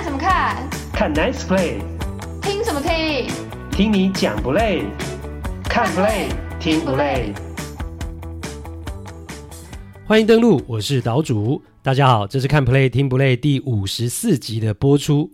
看什么看？看 Nice Play。听什么听？听你讲不累？看 Play 听不累？欢迎登录，我是岛主。大家好，这是看 Play 听不累第五十四集的播出。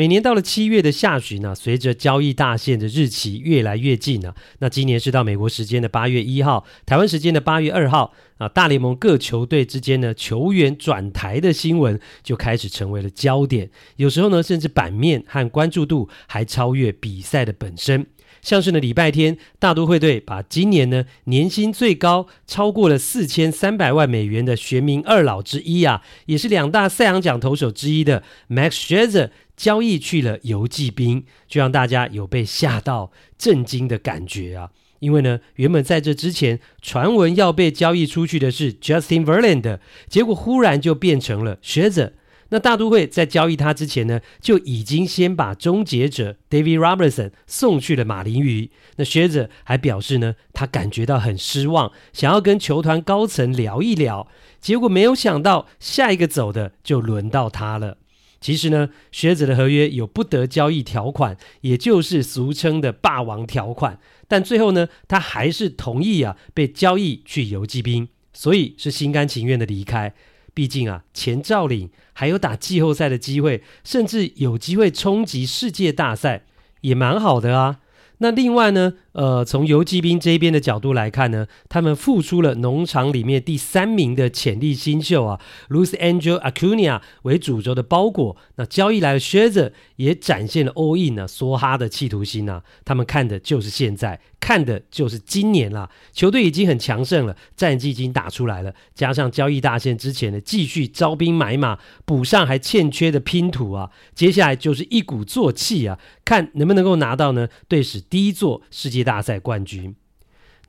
每年到了七月的下旬呢、随着交易大限的日期越来越近呢、那今年是到美国时间的八月一号，台湾时间的八月二号啊，大联盟各球队之间呢球员转台的新闻就开始成为了焦点，有时候呢甚至版面和关注度还超越比赛的本身。像是呢，礼拜天大都会队把今年呢年薪最高超过了四千三百万美元的玄冥二老之一啊，也是两大赛扬奖投手之一的 Max Scherzer 交易去了游骑兵，就让大家有被吓到、震惊的感觉啊！因为呢，原本在这之前传闻要被交易出去的是 Justin Verlander，结果忽然就变成了 Scherzer。那大都会在交易他之前呢，就已经先把终结者 David Robertson 送去了马林鱼。那学者还表示呢，他感觉到很失望，想要跟球团高层聊一聊。结果没有想到，下一个走的就轮到他了。其实呢学者的合约有不得交易条款，也就是俗称的霸王条款。但最后呢，他还是同意啊，被交易去游骑兵，所以是心甘情愿的离开。毕竟啊，钱照领，还有打季后赛的机会，甚至有机会冲击世界大赛，也蛮好的啊。那另外呢，呃，从游骑兵这边的角度来看呢，他们复出了农场里面第三名的潜力新秀啊，Luis Angel Acuna 为主轴的包裹。那交易来的 Scherzer 也展现了 all in 啊，梭哈的企图心啊。他们看的就是现在，看的就是今年啦。球队已经很强盛了，战绩已经打出来了，加上交易大限之前的继续招兵买马，补上还欠缺的拼图啊。接下来就是一鼓作气啊，看能不能够拿到呢？队史第一座世界大赛冠军。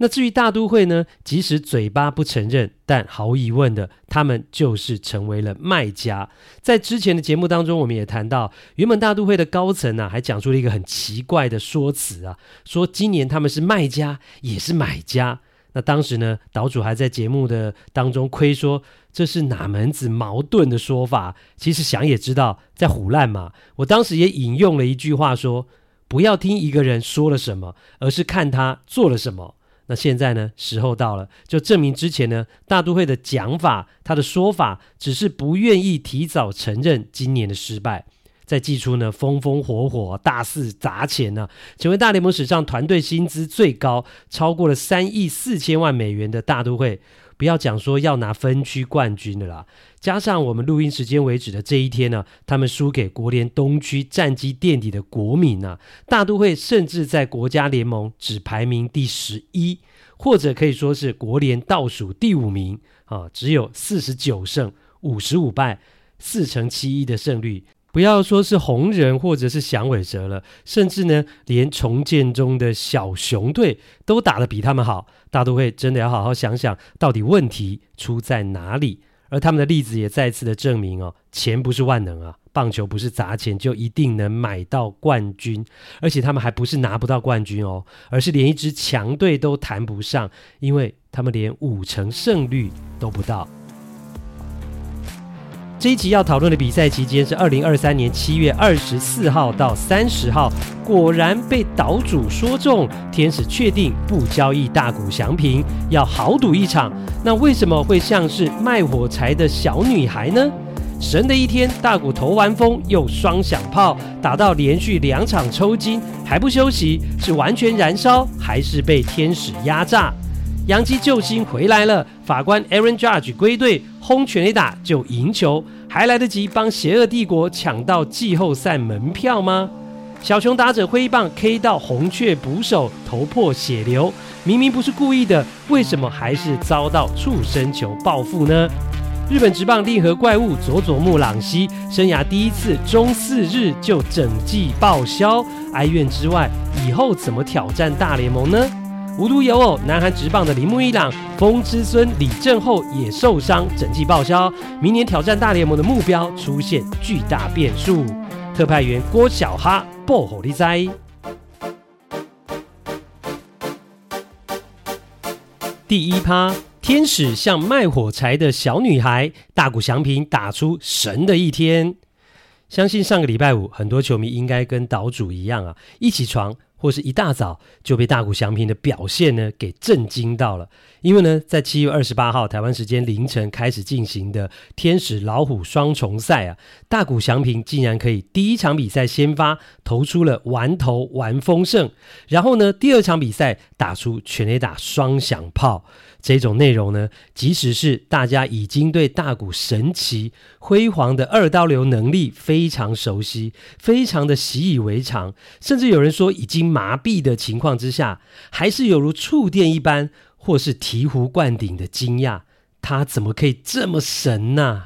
那至于大都会呢？即使嘴巴不承认，但毫无疑问的，他们就是成为了卖家。在之前的节目当中，我们也谈到，原本大都会的高层啊，还讲出了一个很奇怪的说辞啊，说今年他们是卖家，也是买家。那当时呢，岛主还在节目的当中亏说，这是哪门子矛盾的说法？其实想也知道，在唬烂嘛。我当时也引用了一句话说。不要听一个人说了什么，而是看他做了什么。那现在呢？时候到了，就证明之前呢，大都会的讲法，他的说法，只是不愿意提早承认今年的失败。在季初呢，风风火火，大肆砸钱呢、啊，成为大联盟史上团队薪资最高，超过了三亿四千万美元的大都会。不要讲说要拿分区冠军的啦，加上我们录音时间为止的这一天呢、他们输给国联东区战绩垫底的国民啊，大都会甚至在国家联盟只排名第十一，或者可以说是国联倒数第五名啊，只有四十九胜五十五败，四成七一的胜率。不要说是红人或者是响尾蛇了，甚至呢，连重建中的小熊队都打得比他们好。大都会真的要好好想想，到底问题出在哪里？而他们的例子也再次的证明哦，钱不是万能啊，棒球不是砸钱就一定能买到冠军，而且他们还不是拿不到冠军哦，而是连一支强队都谈不上，因为他们连五成胜率都不到。这一集要讨论的比赛期间是二零二三年七月二十四号到三十号，果然被岛主说中，天使确定不交易大谷翔平，要豪赌一场。那为什么会像是卖火柴的小女孩呢？神的一天，大谷投完风又双响炮，打到连续两场抽筋还不休息，是完全燃烧还是被天使压榨？洋基救星回来了，法官 Aaron Judge 归队，轰全垒打就赢球，还来得及帮邪恶帝国抢到季后赛门票吗？小熊打者挥棒 K 到红雀捕手头破血流，明明不是故意的，为什么还是遭到触身球报复呢？日本职棒令和怪物佐佐木朗希生涯第一次中四日就整季报销，哀怨之外，以后怎么挑战大联盟呢？无独有偶，南韩直棒的铃木一朗、风之孙李正厚也受伤，整季报销。明年挑战大联盟的目标出现巨大变数。特派员郭小哈报虎哩哉。第一趴，天使像卖火柴的小女孩，大谷翔平打出神的一天。相信上个礼拜五，很多球迷应该跟岛主一样啊，一起床或是一大早就被大谷翔平的表现呢给震惊到了。因为呢，在七月二十八号台湾时间凌晨开始进行的天使老虎双重赛啊，大谷翔平竟然可以第一场比赛先发投出了完投完封胜，然后呢，第二场比赛打出全垒打双响炮。这种内容呢，即使是大家已经对大谷神奇辉煌的二刀流能力非常熟悉，非常的习以为常，甚至有人说已经麻痹的情况之下，还是有如触电一般，或是醍醐灌顶的惊讶，他怎么可以这么神呢、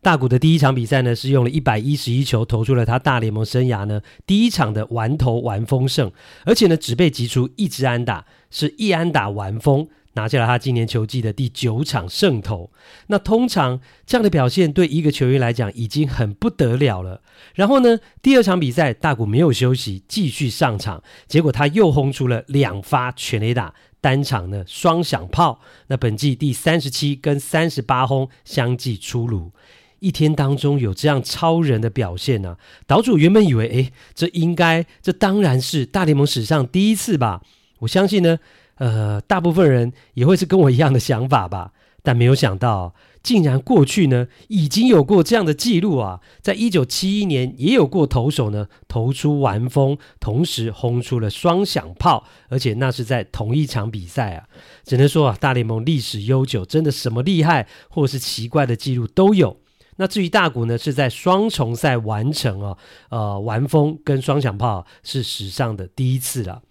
大谷的第一场比赛呢，是用了一百一十一球投出了他大联盟生涯呢第一场的完投完封胜，而且呢只被击出一支安打，是一安打完封。拿下了他今年球季的第九场胜投。那通常这样的表现对一个球员来讲已经很不得了了。然后呢，第二场比赛大谷没有休息，继续上场，结果他又轰出了两发全垒打，三场呢双响炮。那本季第三十七跟三十八轰相继出炉。一天当中有这样超人的表现呢、岛主原本以为，诶，这应该，这当然是大联盟史上第一次吧？我相信呢。呃，大部分人也会是跟我一样的想法吧，但没有想到，竟然过去呢已经有过这样的记录啊！在一九七一年，也有过投手呢投出完封，同时轰出了双响炮，而且那是在同一场比赛啊！只能说啊，大联盟历史悠久，真的什么厉害或是奇怪的记录都有。那至于大谷呢，是在双重赛完成啊，呃，完封跟双响炮是史上的第一次了。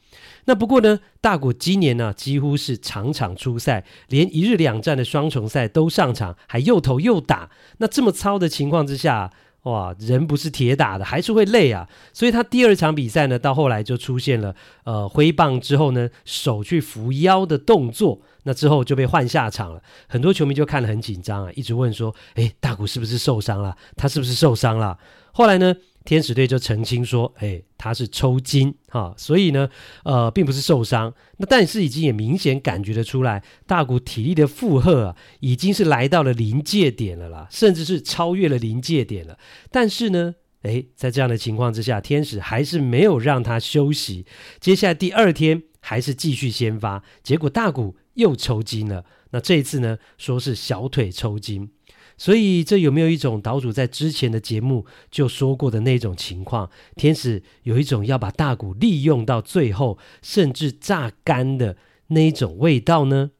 那不过呢，大谷今年呢、啊、几乎是场场出赛，连一日两战的双重赛都上场，还又投又打。那这么操的情况之下，哇，人不是铁打的，还是会累啊。所以他第二场比赛呢，到后来就出现了呃挥棒之后呢，手去扶腰的动作，那之后就被换下场了。很多球迷就看得很紧张啊，一直问说：诶，大谷是不是受伤了？他是不是受伤了？后来呢？天使队就澄清说：“哎，他是抽筋哈，所以呢，呃，并不是受伤。那但是已经也明显感觉得出来，大谷体力的负荷啊，已经是来到了临界点了啦，甚至是超越了临界点了。但是呢，哎，在这样的情况之下，天使还是没有让他休息。接下来第二天还是继续先发，结果大谷又抽筋了。那这一次呢，说是小腿抽筋。”所以，这有没有一种岛主在之前的节目就说过的那种情况？天使有一种要把大谷利用到最后，甚至榨干的那一种味道呢？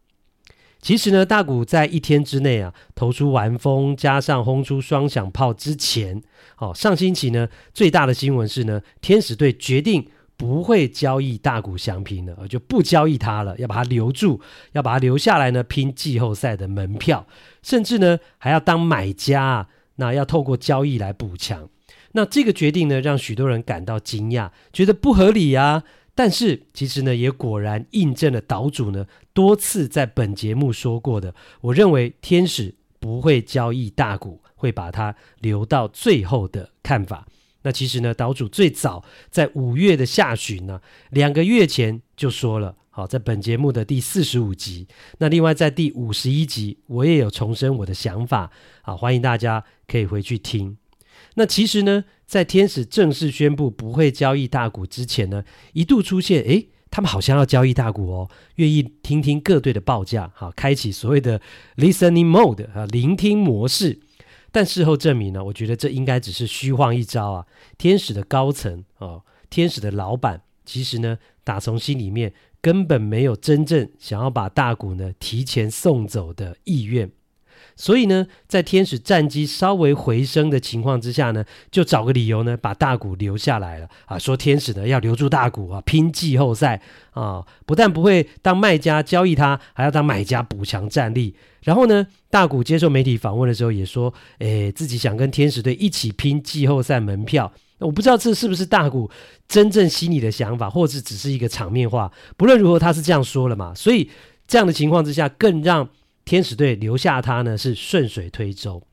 其实呢，大谷在一天之内啊，投出完封，加上轰出双响炮之前，哦，上星期呢，最大的新闻是呢，天使队决定。不会交易大谷翔平了，就不交易他了，要把他留住，要把他留下来呢，拼季后赛的门票，甚至呢还要当买家，那要透过交易来补强。那这个决定呢，让许多人感到惊讶，觉得不合理啊。但是其实呢，也果然印证了岛主呢多次在本节目说过的，我认为天使不会交易大谷，会把他留到最后的看法。那其实呢，岛主最早在五月的下旬呢，两个月前就说了，好，在本节目的第四十五集，那另外在第五十一集，我也有重申我的想法，好，欢迎大家可以回去听。那其实呢，在天使正式宣布不会交易大股之前呢，一度出现，诶，他们好像要交易大股哦，愿意听听各队的报价，好，开启所谓的 listening mode 啊，聆听模式。但事后证明呢，我觉得这应该只是虚晃一招啊！天使的高层哦，天使的老板，其实呢，打从心里面根本没有真正想要把大谷呢提前送走的意愿。所以呢，在天使战绩稍微回升的情况之下呢，就找个理由呢，把大谷留下来了啊！说天使呢要留住大谷啊，拼季后赛啊，不但不会当卖家交易他，还要当买家补强战力。然后呢，大谷接受媒体访问的时候也说，诶，自己想跟天使队一起拼季后赛门票。我不知道这是不是大谷真正心里的想法，或者只是一个场面话。不论如何，他是这样说了嘛。所以这样的情况之下，更让。天使队留下他呢是顺水推舟，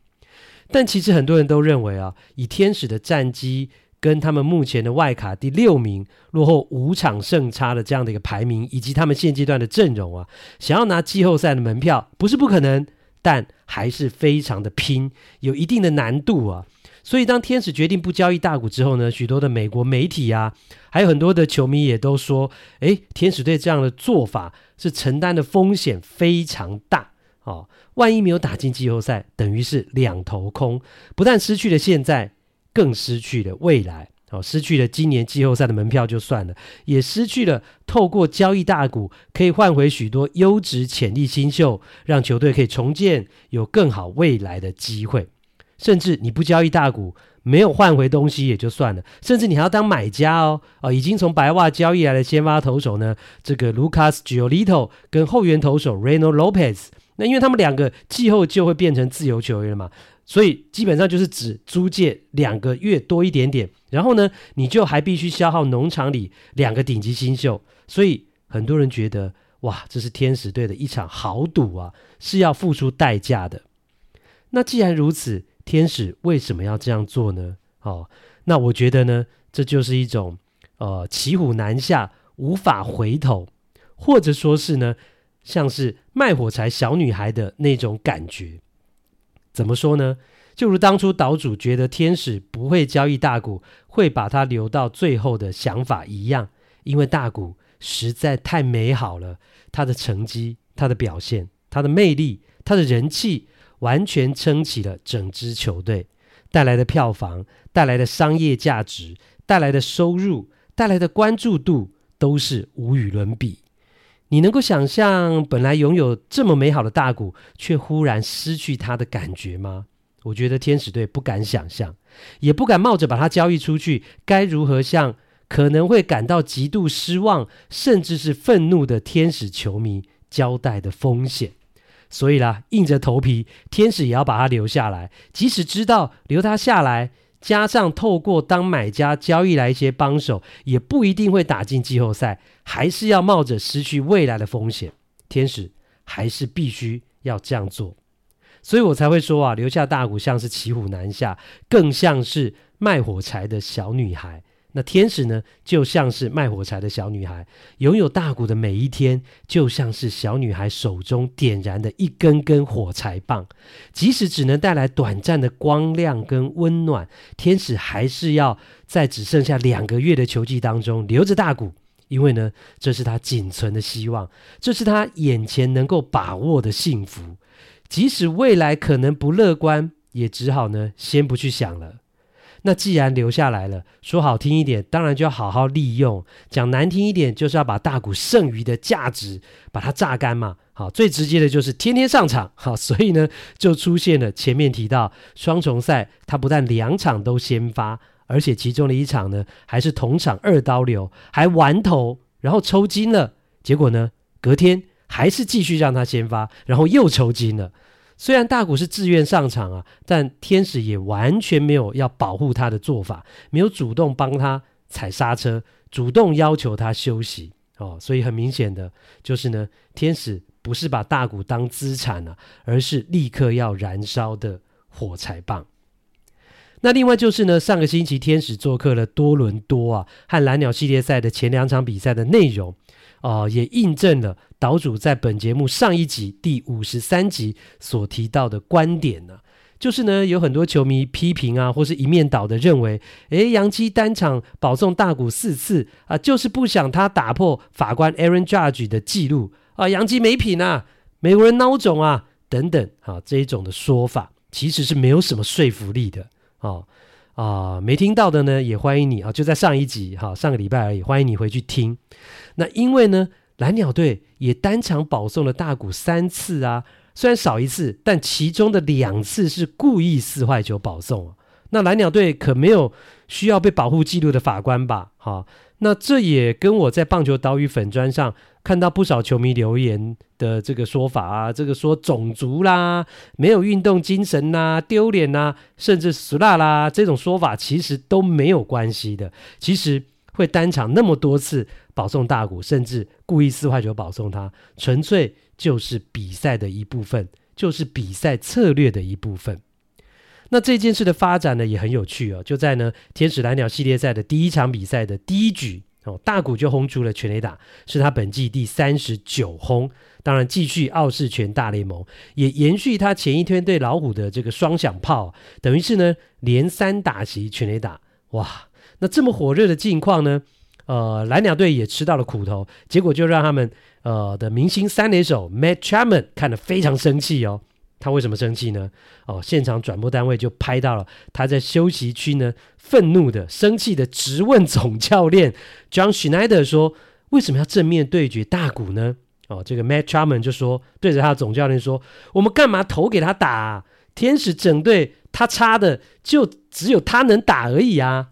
但其实很多人都认为啊，以天使的战绩跟他们目前的外卡第六名落后五场胜差的这样的一个排名，以及他们现阶段的阵容啊，想要拿季后赛的门票不是不可能，但还是非常的拼，有一定的难度啊。所以当天使决定不交易大谷之后呢，许多的美国媒体啊，还有很多的球迷也都说，诶，天使队这样的做法是承担的风险非常大哦，万一没有打进季后赛，等于是两头空，不但失去了现在，更失去了未来。哦，失去了今年季后赛的门票就算了，也失去了透过交易大股可以换回许多优质潜力新秀，让球队可以重建有更好未来的机会。甚至你不交易大股，没有换回东西也就算了，甚至你还要当买家哦。哦，已经从白袜交易来的先发投手呢，这个 Lucas Giolito 跟后援投手 Reno Lopez，那因为他们两个季后就会变成自由球员了嘛。所以基本上就是指租借两个月多一点点，然后呢，你就还必须消耗农场里两个顶级新秀。所以很多人觉得，哇，这是天使队的一场豪赌啊，是要付出代价的。那既然如此，天使为什么要这样做呢？哦，那我觉得呢，这就是一种呃骑虎难下、无法回头，或者说是呢，像是卖火柴小女孩的那种感觉。怎么说呢？就如当初岛主觉得天使不会交易大谷，会把他留到最后的想法一样，因为大谷实在太美好了，他的成绩、他的表现、他的魅力、他的人气，完全撑起了整支球队，带来的票房、带来的商业价值、带来的收入、带来的关注度，都是无与伦比。你能够想象本来拥有这么美好的大谷，却忽然失去他的感觉吗？我觉得天使队不敢想象，也不敢冒着把他交易出去，该如何向可能会感到极度失望，甚至是愤怒的天使球迷交代的风险。所以啦，硬着头皮，天使也要把他留下来，即使知道留他下来。加上透过当买家交易来一些帮手，也不一定会打进季后赛，还是要冒着失去未来的风险。天使还是必须要这样做，所以我才会说啊，留下大谷像是骑虎难下，更像是卖火柴的小女孩。那天使呢，就像是卖火柴的小女孩，拥有大谷的每一天，就像是小女孩手中点燃的一根根火柴棒。即使只能带来短暂的光亮跟温暖，天使还是要在只剩下两个月的球季当中留着大谷，因为呢，这是他仅存的希望，这是他眼前能够把握的幸福。即使未来可能不乐观，也只好呢，先不去想了。那既然留下来了，说好听一点，当然就要好好利用；讲难听一点，就是要把大股剩余的价值把它榨干嘛。好，最直接的就是天天上场。好，所以呢，就出现了前面提到双重赛，他不但两场都先发，而且其中的一场呢，还是同场二刀流，还完投，然后抽筋了。结果呢，隔天还是继续让他先发，然后又抽筋了。虽然大谷是自愿上场啊，但天使也完全没有要保护他的做法，没有主动帮他踩刹车，主动要求他休息哦。所以很明显的就是呢，天使不是把大谷当资产啊，而是立刻要燃烧的火柴棒。那另外就是呢，上个星期天使做客了多伦多啊，和蓝鸟系列赛的前两场比赛的内容。哦，也印证了岛主在本节目上一集第五十三集所提到的观点呢，就是呢，有很多球迷批评啊，或是一面倒的认为，诶，杨基单场保送大谷四次啊，就是不想他打破法官 Aaron Judge 的记录啊，杨基没品啊，美国人孬种啊，等等啊，这一种的说法其实是没有什么说服力的啊。啊，没听到的呢，也欢迎你啊！就在上一集哈，上个礼拜而已，欢迎你回去听。那因为呢，蓝鸟队也单场保送了大谷三次啊，虽然少一次，但其中的两次是故意四坏球保送。那蓝鸟队可没有需要被保护记录的法官吧？哈，那这也跟我在棒球岛屿粉砖上。看到不少球迷留言的这个说法啊，这个说种族啦，没有运动精神呐，丢脸呐，甚至死啦啦，这种说法其实都没有关系的。其实会单场那么多次保送大谷，甚至故意四坏球保送他，纯粹就是比赛的一部分，就是比赛策略的一部分。那这件事的发展呢，也很有趣哦。就在呢天使蓝鸟系列赛的第一场比赛的第一局。哦，大谷就轰出了全垒打，是他本季第三十九轰。当然，继续傲视全大联盟，也延续他前一天对老虎的这个双响炮，等于是呢连三打席全垒打。哇，那这么火热的境况呢？呃，蓝鸟队也吃到了苦头，结果就让他们呃的明星三垒手 Matt Chapman 看得非常生气哦。他为什么生气呢？哦，现场转播单位就拍到了他在休息区呢，愤怒的、生气的直问总教练 John Schneider 说：“为什么要正面对决大谷呢？”哦，这个 Matt Chapman 就说，对着他的总教练说：“我们干嘛投给他打？天使整队他差的就只有他能打而已啊！”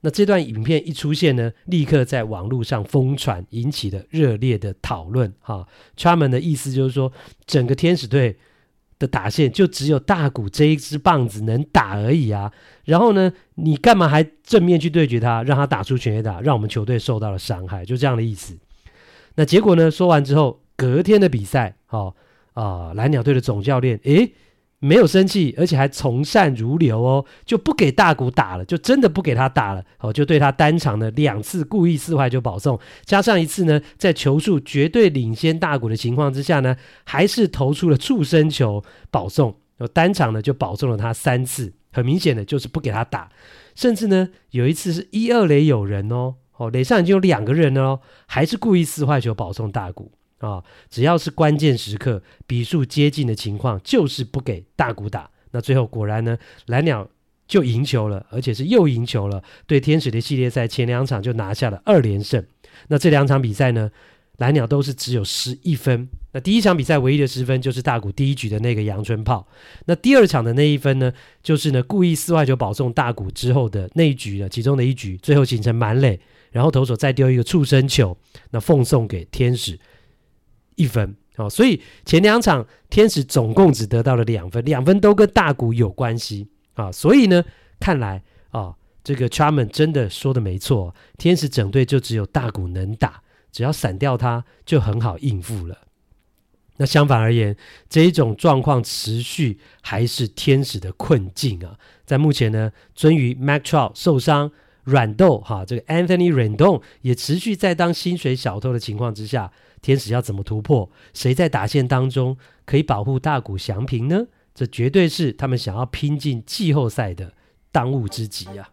那这段影片一出现呢，立刻在网络上疯传，引起了热烈的讨论。哈、哦，Chapman 的意思就是说，整个天使队。的打线就只有大谷这一支棒子能打而已啊！然后呢，你干嘛还正面去对决他，让他打出全垒打，让我们球队受到了伤害，就这样的意思。那结果呢？说完之后，隔天的比赛，哦啊、蓝鸟队的总教练，诶。没有生气，而且还从善如流哦，就不给大谷打了，就真的不给他打了哦，就对他单场的两次故意四坏球保送，加上一次呢，在球数绝对领先大谷的情况之下呢，还是投出了触身球保送，哦，单场呢就保送了他三次，很明显的就是不给他打，甚至呢有一次是一二垒有人哦，哦垒上已经有两个人了哦，还是故意四坏球保送大谷。啊、只要是关键时刻，比数接近的情况，就是不给大谷打。那最后果然呢，蓝鸟就赢球了，而且是又赢球了。对天使的系列赛前两场就拿下了二连胜。那这两场比赛呢，蓝鸟都是只有十一分。那第一场比赛唯一的失分就是大谷第一局的那个阳春炮。那第二场的那一分呢，就是呢故意四坏球保送大谷之后的那一局的，其中的一局最后形成满垒，然后投手再丢一个触身球，那奉送给天使。一分哦，所以前两场天使总共只得到了两分，两分都跟大谷有关系啊，所以呢，看来啊，这个 Charman 真的说的没错，天使整队就只有大谷能打，只要散掉他就很好应付了。那相反而言，这一种状况持续还是天使的困境啊，在目前呢，尊于 Mike Trout 受伤，软豆哈，这个 Anthony Rendon 也持续在当薪水小偷的情况之下。天使要怎么突破？谁在打线当中可以保护大谷翔平呢？这绝对是他们想要拼进季后赛的当务之急啊！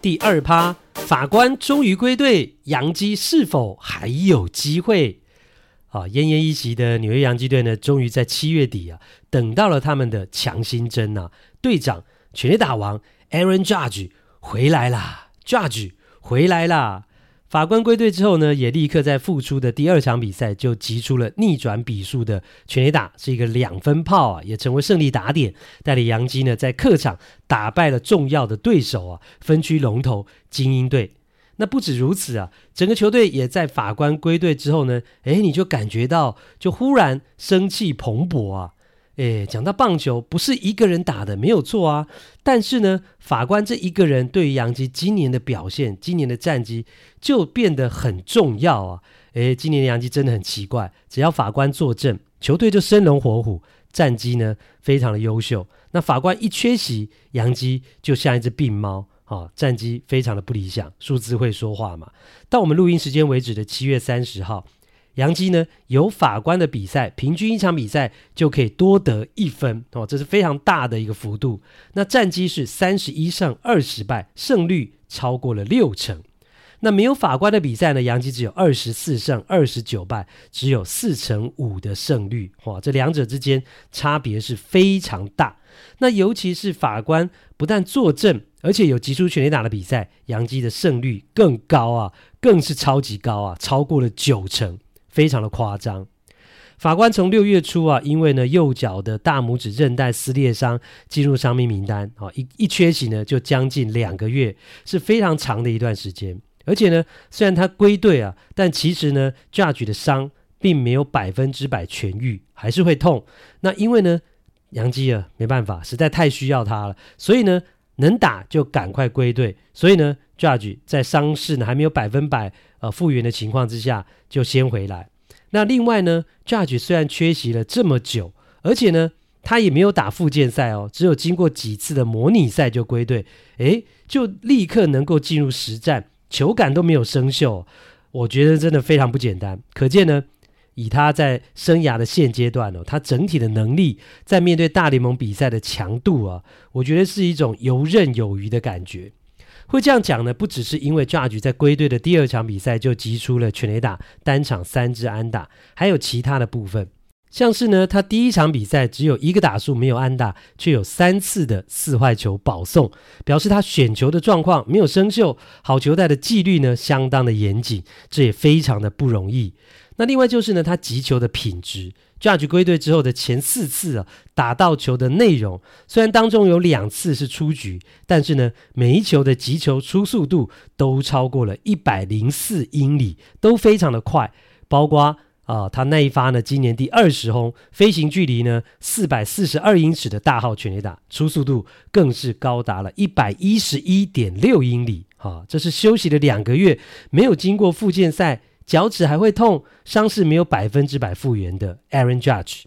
第二趴，法官终于归队，洋基是否还有机会？啊，奄奄一息的纽约洋基队呢，终于在七月底啊，等到了他们的强心针啊！队长全垒打王 Aaron Judge 回来啦！Judge 回来啦！法官归队之后呢，也立刻在复出的第二场比赛就击出了逆转比数的全垒打，是一个两分炮啊，也成为胜利打点，带领洋基呢在客场打败了重要的对手啊，分区龙头精英队。那不止如此啊，整个球队也在法官归队之后呢，诶，你就感觉到就忽然生气蓬勃啊。诶，讲到棒球，不是一个人打的，没有错啊。但是呢，法官这一个人对于杨基今年的表现、今年的战绩就变得很重要啊。诶，今年的洋基真的很奇怪，只要法官坐镇，球队就生龙活虎，战绩呢非常的优秀。那法官一缺席，杨基就像一只病猫啊，战绩非常的不理想。数字会说话嘛？到我们录音时间为止的七月三十号。杨基呢，有法官的比赛，平均一场比赛就可以多得一分哦，这是非常大的一个幅度。那战绩是三十一胜二十败，胜率超过了六成。那没有法官的比赛呢，杨基只有二十四胜二十九败，只有四成五的胜率。哇，这两者之间差别是非常大。那尤其是法官不但坐镇，而且有击出全垒打的比赛，杨基的胜率更高啊，更是超级高啊，超过了九成。非常的夸张，法官从六月初啊，因为呢右脚的大拇指韧带撕裂伤进入伤病名单啊，一一缺席呢就将近两个月，是非常长的一段时间。而且呢，虽然他归队啊，但其实呢，Judge 的伤并没有百分之百痊愈，还是会痛。那因为呢，杨基啊没办法，实在太需要他了，所以呢能打就赶快归队。所以呢，Judge 在伤势呢还没有百分百。呃，复原的情况之下，就先回来。那另外呢，Judge 虽然缺席了这么久，而且呢，他也没有打复健赛哦，只有经过几次的模拟赛就归队，诶，就立刻能够进入实战，球感都没有生锈，我觉得真的非常不简单。可见呢，以他在生涯的现阶段哦，他整体的能力在面对大联盟比赛的强度啊，我觉得是一种游刃有余的感觉。会这样讲呢，不只是因为 Judge 在归队的第二场比赛就击出了全垒打，单场三支安打，还有其他的部分。像是呢，他第一场比赛只有一个打数没有安打，却有三次的四坏球保送，表示他选球的状况没有生锈，好球带的纪律呢相当的严谨，这也非常的不容易。那另外就是呢，他击球的品质，Judge 归队之后的前四次啊，打到球的内容，虽然当中有两次是出局，但是呢，每一球的击球出速度都超过了一百零四英里，都非常的快，包括。啊，他那一发呢，今年第二十轰，飞行距离呢四百四十二英尺的大号全垒打，初速度更是高达了一百一十一点六英里。啊，这是休息了两个月，没有经过复健赛，脚趾还会痛，伤势没有百分之百复原的 Aaron Judge。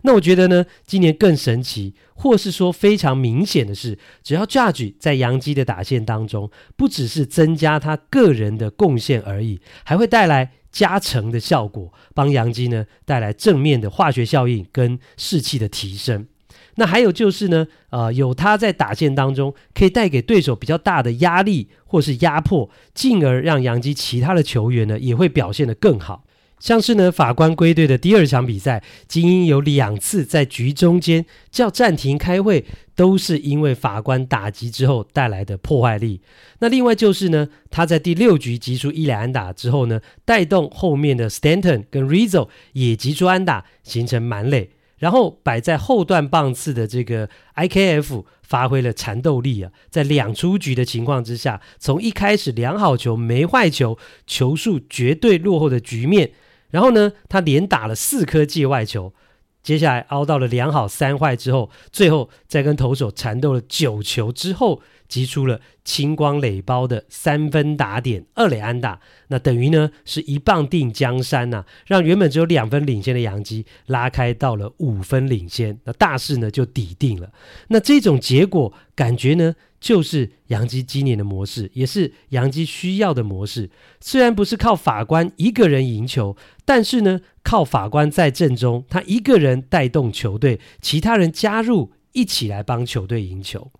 那我觉得呢，今年更神奇，或是说非常明显的是，只要 Judge 在洋基的打线当中，不只是增加他个人的贡献而已，还会带来。加成的效果，帮洋基呢带来正面的化学效应跟士气的提升。那还有就是呢，呃，有他在打线当中，可以带给对手比较大的压力或是压迫，进而让洋基其他的球员呢也会表现得更好。像是呢，法官归队的第二场比赛，精英有两次在局中间叫暂停开会，都是因为法官打击之后带来的破坏力。那另外就是呢，他在第六局击出一垒安打之后呢，带动后面的 Stanton 跟 Rizzo 也击出安打，形成满垒。然后摆在后段棒次的这个 IKF 发挥了缠斗力啊，在两出局的情况之下，从一开始两好球没坏球，球数绝对落后的局面。然后呢，他连打了四颗界外球，接下来熬到了两好三坏之后，最后再跟投手缠斗了九球之后，击出了青光垒包的三分打点二垒安打，那等于呢是一棒定江山呐、让原本只有两分领先的洋基拉开到了五分领先，那大势呢就底定了。那这种结果感觉呢，就是洋基今年的模式，也是洋基需要的模式。虽然不是靠法官一个人赢球，但是呢靠法官在阵中，他一个人带动球队，其他人加入一起来帮球队赢球。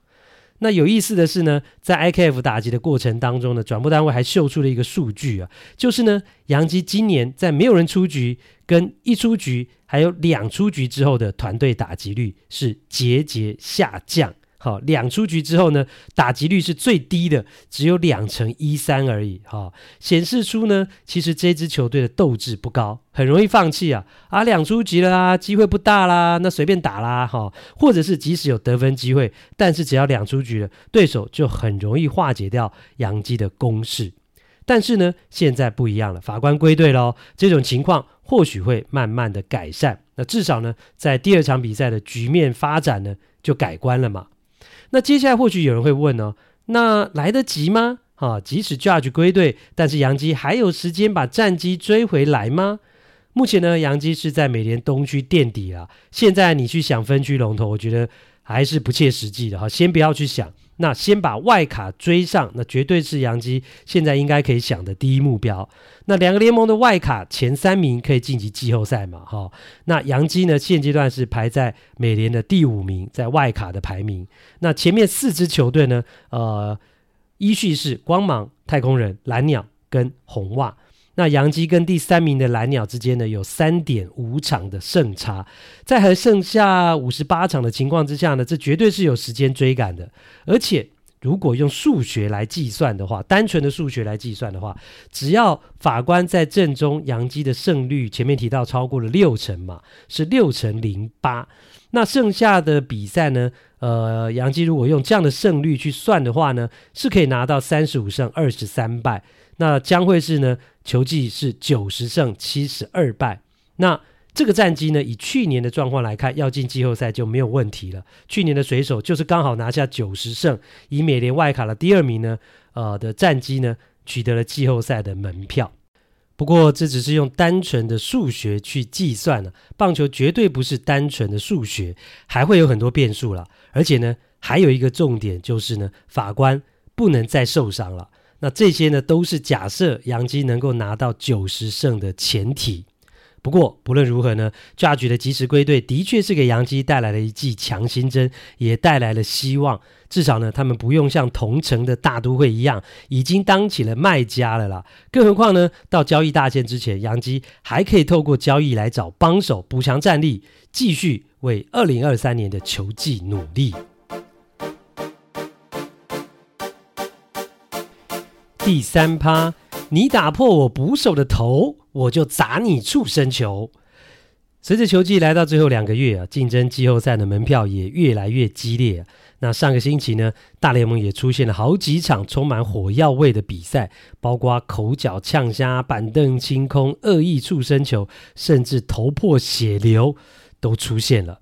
那有意思的是呢，在 IKF 打击的过程当中呢，转播单位还秀出了一个数据啊，就是呢，杨基今年在没有人出局、跟一出局、还有两出局之后的团队打击率是节节下降。好，两出局之后呢，打击率是最低的，只有两成一三而已。哈、显示出呢，其实这支球队的斗志不高，很容易放弃啊。啊，两出局了啦，机会不大啦，那随便打啦。哈、或者是即使有得分机会，但是只要两出局了，对手就很容易化解掉杨基的攻势。但是呢，现在不一样了，法官归队喽，这种情况或许会慢慢的改善。那至少呢，在第二场比赛的局面发展呢，就改观了嘛。那接下来或许有人会问哦，那来得及吗？啊，即使 Judge 归队，但是杨基还有时间把战机追回来吗？目前呢，杨基是在美联东区垫底啊。现在你去想分区龙头，我觉得还是不切实际的哈，先不要去想。那先把外卡追上，那绝对是洋基现在应该可以想的第一目标。那两个联盟的外卡前三名可以晋级季后赛嘛？哈，那洋基呢，现阶段是排在美联的第五名，在外卡的排名。那前面四支球队呢，呃，依序是光芒、太空人、蓝鸟跟红袜。那杨基跟第三名的蓝鸟之间呢，有三点五场的胜差，在还剩下五十八场的情况之下呢，这绝对是有时间追赶的。而且，如果用数学来计算的话，单纯的数学来计算的话，只要法官在阵中，杨基的胜率前面提到超过了六成嘛，是六成零八。那剩下的比赛呢，呃，杨基如果用这样的胜率去算的话呢，是可以拿到三十五胜二十三败。那将会是呢，球季是九十胜七十二败。那这个战绩呢，以去年的状况来看，要进季后赛就没有问题了。去年的水手就是刚好拿下九十胜，以美联外卡的第二名呢，呃的战绩呢，取得了季后赛的门票。不过这只是用单纯的数学去计算了，棒球绝对不是单纯的数学，还会有很多变数了。而且呢，还有一个重点就是呢，法官不能再受伤了。那这些呢，都是假设洋基能够拿到九十胜的前提。不过不论如何呢，Judge 的及时归队的确是给洋基带来了一剂强心针，也带来了希望。至少呢，他们不用像同城的大都会一样，已经当起了卖家了啦。更何况呢，到交易大限之前，洋基还可以透过交易来找帮手补强战力，继续为二零二三年的球季努力。第三趴，你打破我捕手的头，我就砸你触身球。随着球季来到最后两个月啊，竞争季后赛的门票也越来越激烈啊。那上个星期呢，大联盟也出现了好几场充满火药味的比赛，包括口角呛虾、板凳清空、恶意触身球，甚至头破血流都出现了。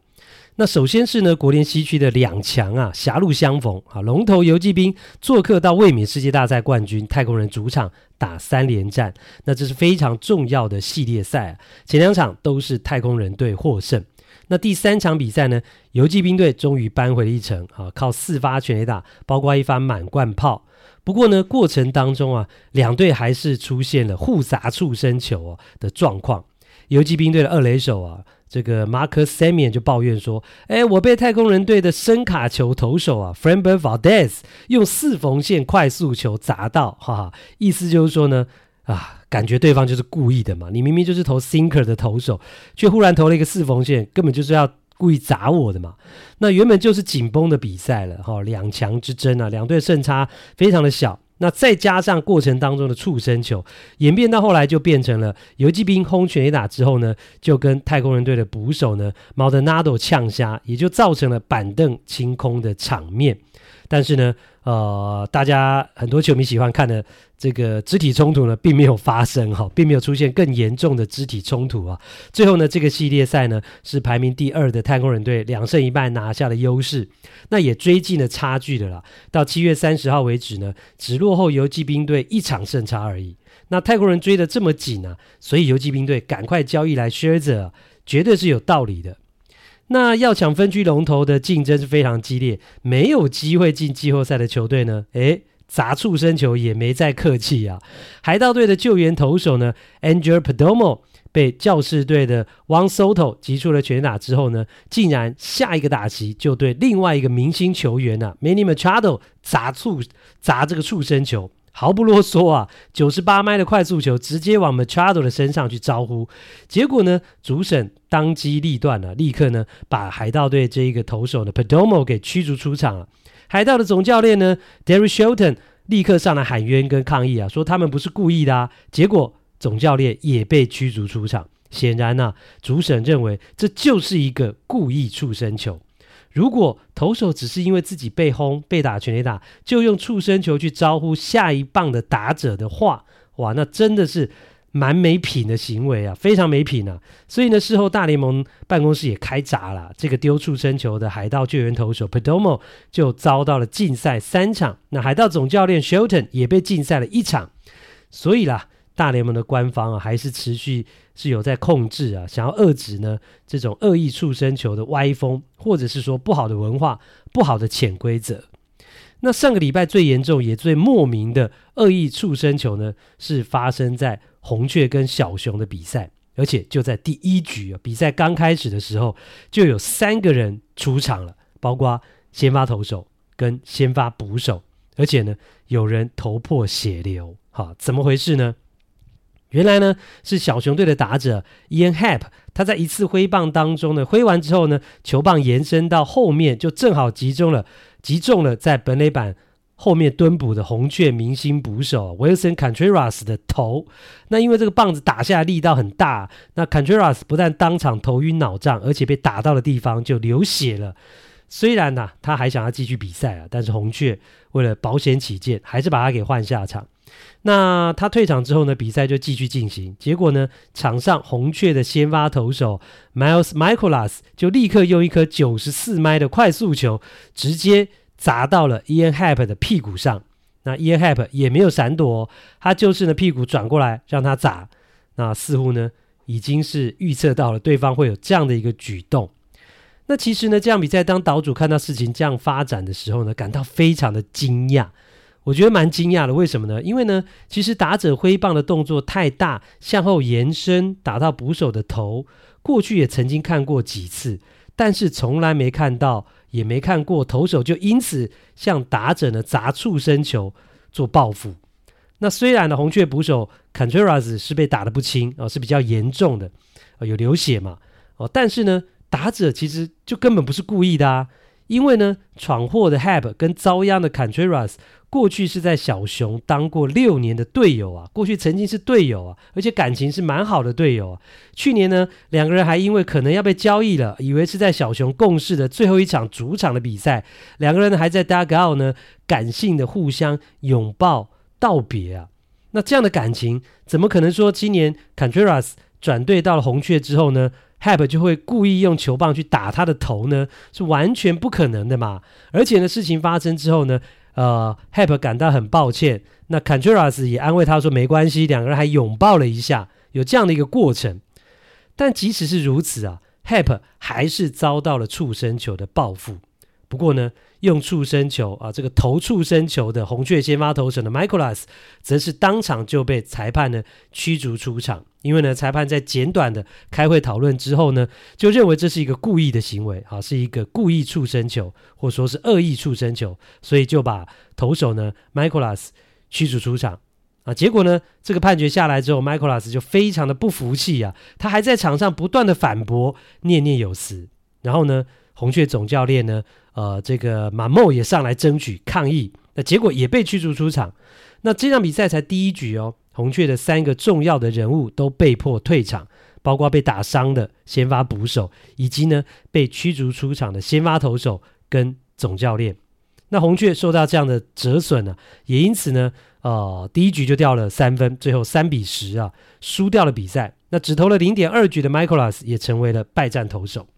那首先是呢，国联西区的两强啊，狭路相逢啊，龙头游骑兵做客到卫冕世界大赛冠军太空人主场打三连战，那这是非常重要的系列赛啊，前两场都是太空人队获胜。那第三场比赛呢，游骑兵队终于扳回了一城啊，靠四发全垒打，包括一发满贯炮。不过呢，过程当中啊，两队还是出现了互砸触身球的状况。游骑兵队的二垒手啊。这个 Marcus Semien 就抱怨说：“哎，我被太空人队的深卡球投手啊，Framber Valdez 用四缝线快速球砸到，哈哈，意思就是说呢，啊，感觉对方就是故意的嘛。你明明就是投 sinker 的投手，却忽然投了一个四缝线，根本就是要故意砸我的嘛。那原本就是紧绷的比赛了，哈，两强之争啊，两队胜差非常的小。”那再加上过程当中的触身球，演变到后来就变成了游击兵轰拳一打之后呢，就跟太空人队的捕手呢 m o d e n a d o 呛瞎，也就造成了板凳清空的场面。但是呢，呃，大家很多球迷喜欢看的这个肢体冲突呢，并没有发生哈，并没有出现更严重的肢体冲突啊。最后呢，这个系列赛呢是排名第二的太空人队两胜一败拿下了优势，那也追进了差距的啦。到七月三十号为止呢，只落后游骑兵队一场胜差而已。那太空人追得这么紧啊，所以游骑兵队赶快交易来 share 绝对是有道理的。那要抢分区龙头的竞争是非常激烈，没有机会进季后赛的球队呢，诶，砸触身球也没再客气啊。海盗队的救援投手呢，Andrew Padomo 被教士队的 Juan Soto 击出了全打之后呢，竟然下一个打击就对另外一个明星球员啊，Manny Machado 砸触砸这个触身球。毫不啰嗦啊，九十八迈的快速球直接往 Machado 的身上去招呼，结果呢，主审当机立断了，立刻呢把海盗队这一个投手的 Perdomo 给驱逐出场了。海盗的总教练呢，Derek Shelton 立刻上来喊冤跟抗议啊，说他们不是故意的啊。结果总教练也被驱逐出场。显然呢、主审认为这就是一个故意触身球。如果投手只是因为自己被轰、被打全垒打，就用触身球去招呼下一棒的打者的话，哇，那真的是蛮没品的行为啊，非常没品啊！所以呢，事后大联盟办公室也开闸了，这个丢触身球的海盗救援投手 Perdomo 就遭到了禁赛三场，那海盗总教练 Shelton 也被禁赛了一场，所以啦。大联盟的官方啊，还是持续是有在控制啊，想要遏制呢这种恶意触身球的歪风，或者是说不好的文化、不好的潜规则。那上个礼拜最严重也最莫名的恶意触身球呢，是发生在红雀跟小熊的比赛，而且就在第一局啊，比赛刚开始的时候就有三个人出场了，包括先发投手跟先发捕手，而且呢有人头破血流，哈，怎么回事呢？原来呢是小熊队的打者 Ian Happ，他在一次挥棒当中呢挥完之后呢，球棒延伸到后面，就正好击中了击中了在本垒板后面蹲捕的红雀明星捕手 Wilson Contreras 的头。那因为这个棒子打下来力道很大，那 Contreras 不但当场头晕脑胀，而且被打到的地方就流血了。虽然呢、他还想要继续比赛啊，但是红雀为了保险起见，还是把他给换下场。那他退场之后呢，比赛就继续进行。结果呢，场上红雀的先发投手 Miles Mikolas 就立刻用一颗九十四迈的快速球，直接砸到了 Ian Happ 的屁股上。那 Ian Happ 也没有闪躲，他就是呢屁股转过来让他砸。那似乎呢已经是预测到了对方会有这样的一个举动。那其实呢，这场比赛当岛主看到事情这样发展的时候呢，感到非常的惊讶。我觉得蛮惊讶的，为什么呢？因为呢，其实打者挥棒的动作太大，向后延伸打到捕手的头，过去也曾经看过几次，但是从来没看到，也没看过投手就因此向打者呢砸触身球做报复。那虽然呢，红雀捕手 Contreras 是被打得不轻啊，是比较严重的，有流血嘛，哦，但是呢，打者其实就根本不是故意的啊。因为呢，闯祸的 Hab 跟遭殃的 Contreras 过去是在小熊当过六年的队友啊，过去曾经是队友啊，而且感情是蛮好的队友啊。去年呢，两个人还因为可能要被交易了，以为是在小熊共事的最后一场主场的比赛，两个人还在 Dugout 呢，感性的互相拥抱道别啊。那这样的感情，怎么可能说今年 Contreras 转队到了红雀之后呢？Happ 就会故意用球棒去打他的头呢，是完全不可能的嘛。而且呢，事情发生之后呢，呃，Hepp 感到很抱歉，那 Contreras 也安慰他说没关系，两个人还拥抱了一下，有这样的一个过程。但即使是如此啊，Hepp 还是遭到了畜生球的报复。不过呢，用触身球啊，这个投触身球的红雀先发投手的 Mikolas，则是当场就被裁判呢驱逐出场。因为呢，裁判在简短的开会讨论之后呢，就认为这是一个故意的行为啊，是一个故意触身球，或说是恶意触身球，所以就把投手呢 Mikolas 驱逐出场啊。结果呢，这个判决下来之后，Mikolas 就非常的不服气啊，他还在场上不断的反驳，念念有词。然后呢，红雀总教练呢，呃，这个马莫也上来争取抗议，那结果也被驱逐出场。那这场比赛才第一局哦。红雀的三个重要的人物都被迫退场，包括被打伤的先发捕手，以及呢被驱逐出场的先发投手跟总教练。那红雀受到这样的折损呢、也因此呢，呃，第一局就掉了三分，最后三比十啊输掉了比赛。那只投了零点二局的 Mikolas 也成为了败战投手。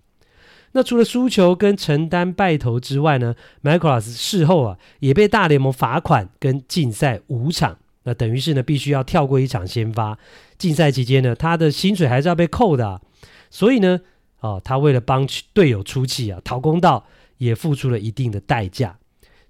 那除了输球跟承担败投之外呢，Mikolas 事后啊也被大联盟罚款跟禁赛五场。那等于是呢，必须要跳过一场先发。禁赛期间呢，他的薪水还是要被扣的。所以呢，哦，他为了帮队友出气啊，讨公道，也付出了一定的代价。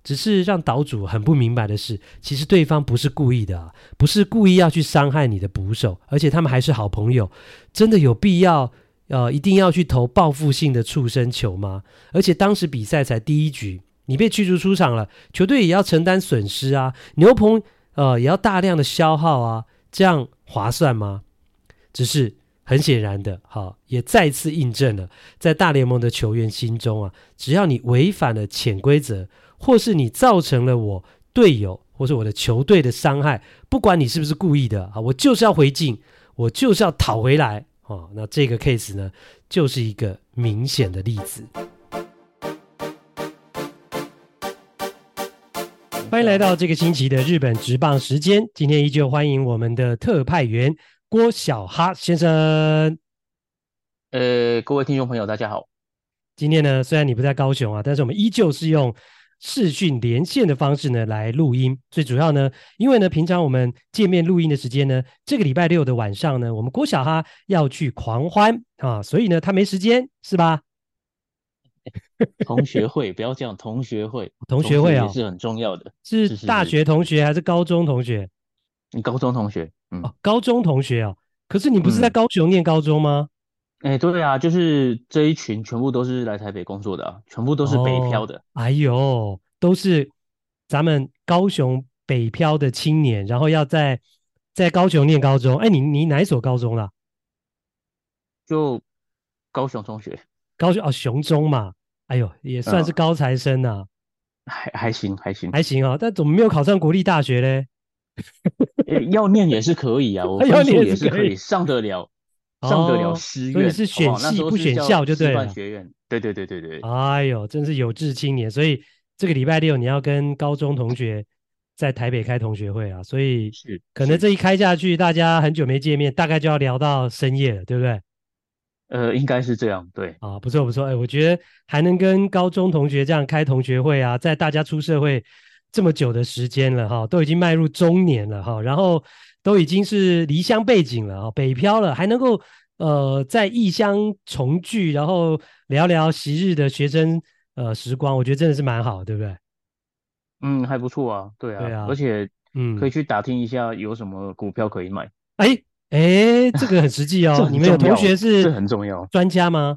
只是让岛主很不明白的是，其实对方不是故意的啊，不是故意要去伤害你的捕手，而且他们还是好朋友。真的有必要呃，一定要去投报复性的触身球吗？而且当时比赛才第一局，你被驱逐出场了，球队也要承担损失啊。牛棚。呃，也要大量的消耗啊，这样划算吗？只是很显然的，好，也再次印证了，在大联盟的球员心中啊，只要你违反了潜规则，或是你造成了我队友或是我的球队的伤害，不管你是不是故意的啊，我就是要回敬，我就是要讨回来哦。那这个 case 呢，就是一个明显的例子。欢迎来到这个星期的日本直棒时间。今天依旧欢迎我们的特派员郭小哈先生。呃，各位听众朋友，大家好。今天呢，虽然你不在高雄啊，但是我们依旧是用视讯连线的方式呢来录音。最主要呢，因为呢，平常我们见面录音的时间呢，这个礼拜六的晚上呢，我们郭小哈要去狂欢啊，所以呢，他没时间，是吧？同学会，不要这样。同学会，同学会啊，是很重要的。是大学同学还是高中同学？你高中同学，嗯，哦，高中同学哦。可是你不是在高雄念高中吗？哎，对啊，就是这一群全部都是来台北工作的啊，全部都是北漂的。哎呦，都是咱们高雄北漂的青年，然后要在在高雄念高中。哎，你你哪一所高中啦？就高雄中学。高雄哦，雄中嘛，哎呦，也算是高材生呐、啊，还还行还行还行啊、哦，但怎么没有考上国立大学嘞？要念也是可以啊，我分数也是可以上得了，上得了师院，所以是选系不选校就对了。学院，对对对对对。哎呦，真是有志青年，所以这个礼拜六你要跟高中同学在台北开同学会啊，所以可能这一开下去，大家很久没见面，大概就要聊到深夜了，对不对？呃，应该是这样，对啊，不错不错，哎，我觉得还能跟高中同学这样开同学会啊，在大家出社会这么久的时间了哈，都已经迈入中年了哈，然后都已经是离乡背景了啊，北漂了，还能够呃在异乡重聚，然后聊聊昔日的学生呃时光，我觉得真的是蛮好，对不对？嗯，还不错啊，对啊，对啊，而且嗯，可以去打听一下有什么股票可以买。哎哎，这个很实际哦，你们有同学是这很重要专家吗？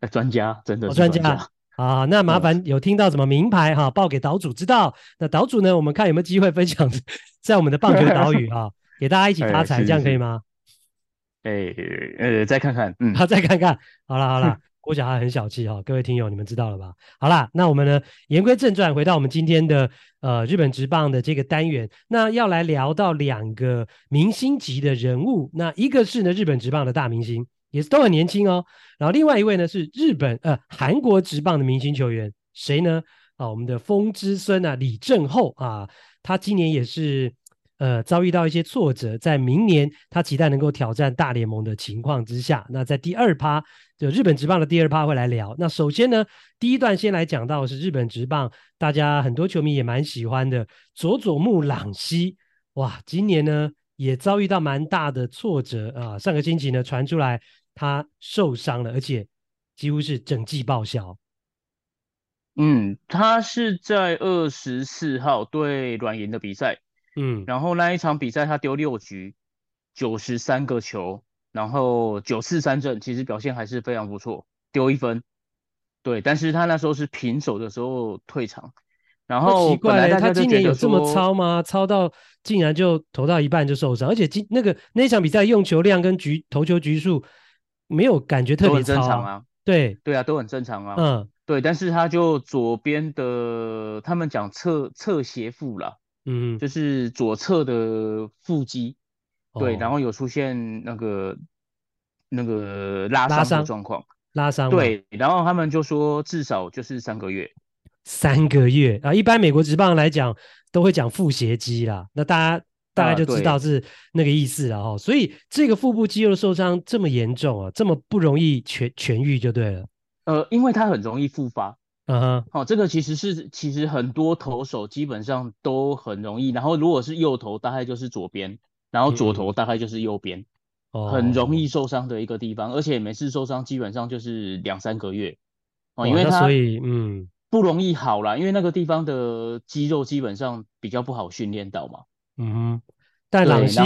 哎，专家真的是专家。哦啊，那麻烦有听到什么名牌哈，报给岛主知道。那岛主呢，我们看有没有机会分享 在我们的棒球岛屿啊，给大家一起发财，这样可以吗？哎，呃，再看看，嗯，好，再看看。好了好了，郭小孩很小气哈，各位听友你们知道了吧？好啦，那我们呢，言归正传，回到我们今天的呃日本职棒的这个单元，那要来聊到两个明星级的人物，那一个是呢日本职棒的大明星。也是都很年轻哦，然后另外一位呢是日本呃韩国职棒的明星球员，谁呢？啊，我们的风之孙啊李正厚啊，他今年也是呃遭遇到一些挫折，在明年他期待能够挑战大联盟的情况之下，那在第二趴就日本职棒的第二趴会来聊。那首先呢，第一段先来讲到是日本职棒，大家很多球迷也蛮喜欢的佐佐木朗希，哇，今年呢也遭遇到蛮大的挫折啊，上个星期呢传出来。他受伤了，而且几乎是整季报销。嗯，他是在二十四号对软银的比赛，嗯，然后那一场比赛他丢六局，九十三个球，然后九次三振，其实表现还是非常不错，丢一分。对，但是他那时候是平手的时候退场，然后奇怪了，他今年有这么超吗？超到竟然就投到一半就受伤，而且今那个那场比赛用球量跟局投球局数。没有感觉特别正常啊，对对啊，都很正常啊，嗯，对，但是他就左边的，他们讲侧侧斜腹啦，嗯，就是左侧的腹肌，哦、对，然后有出现那个那个拉伤的状况，拉伤，对，然后他们就说至少就是三个月，三个月啊，一般美国职棒来讲都会讲腹斜肌啦，那大家。大概就知道是那个意思了哈，啊、所以这个腹部肌肉受伤这么严重啊，这么不容易痊痊愈就对了。呃，因为它很容易复发。嗯哼，好、哦，这个其实是其实很多投手基本上都很容易，然后如果是右投，大概就是左边，然后左投大概就是右边，嗯、很容易受伤的一个地方，哦、而且每次受伤基本上就是两三个月。哦，因为他所以嗯不容易好啦，因为那个地方的肌肉基本上比较不好训练到嘛。嗯哼，但朗希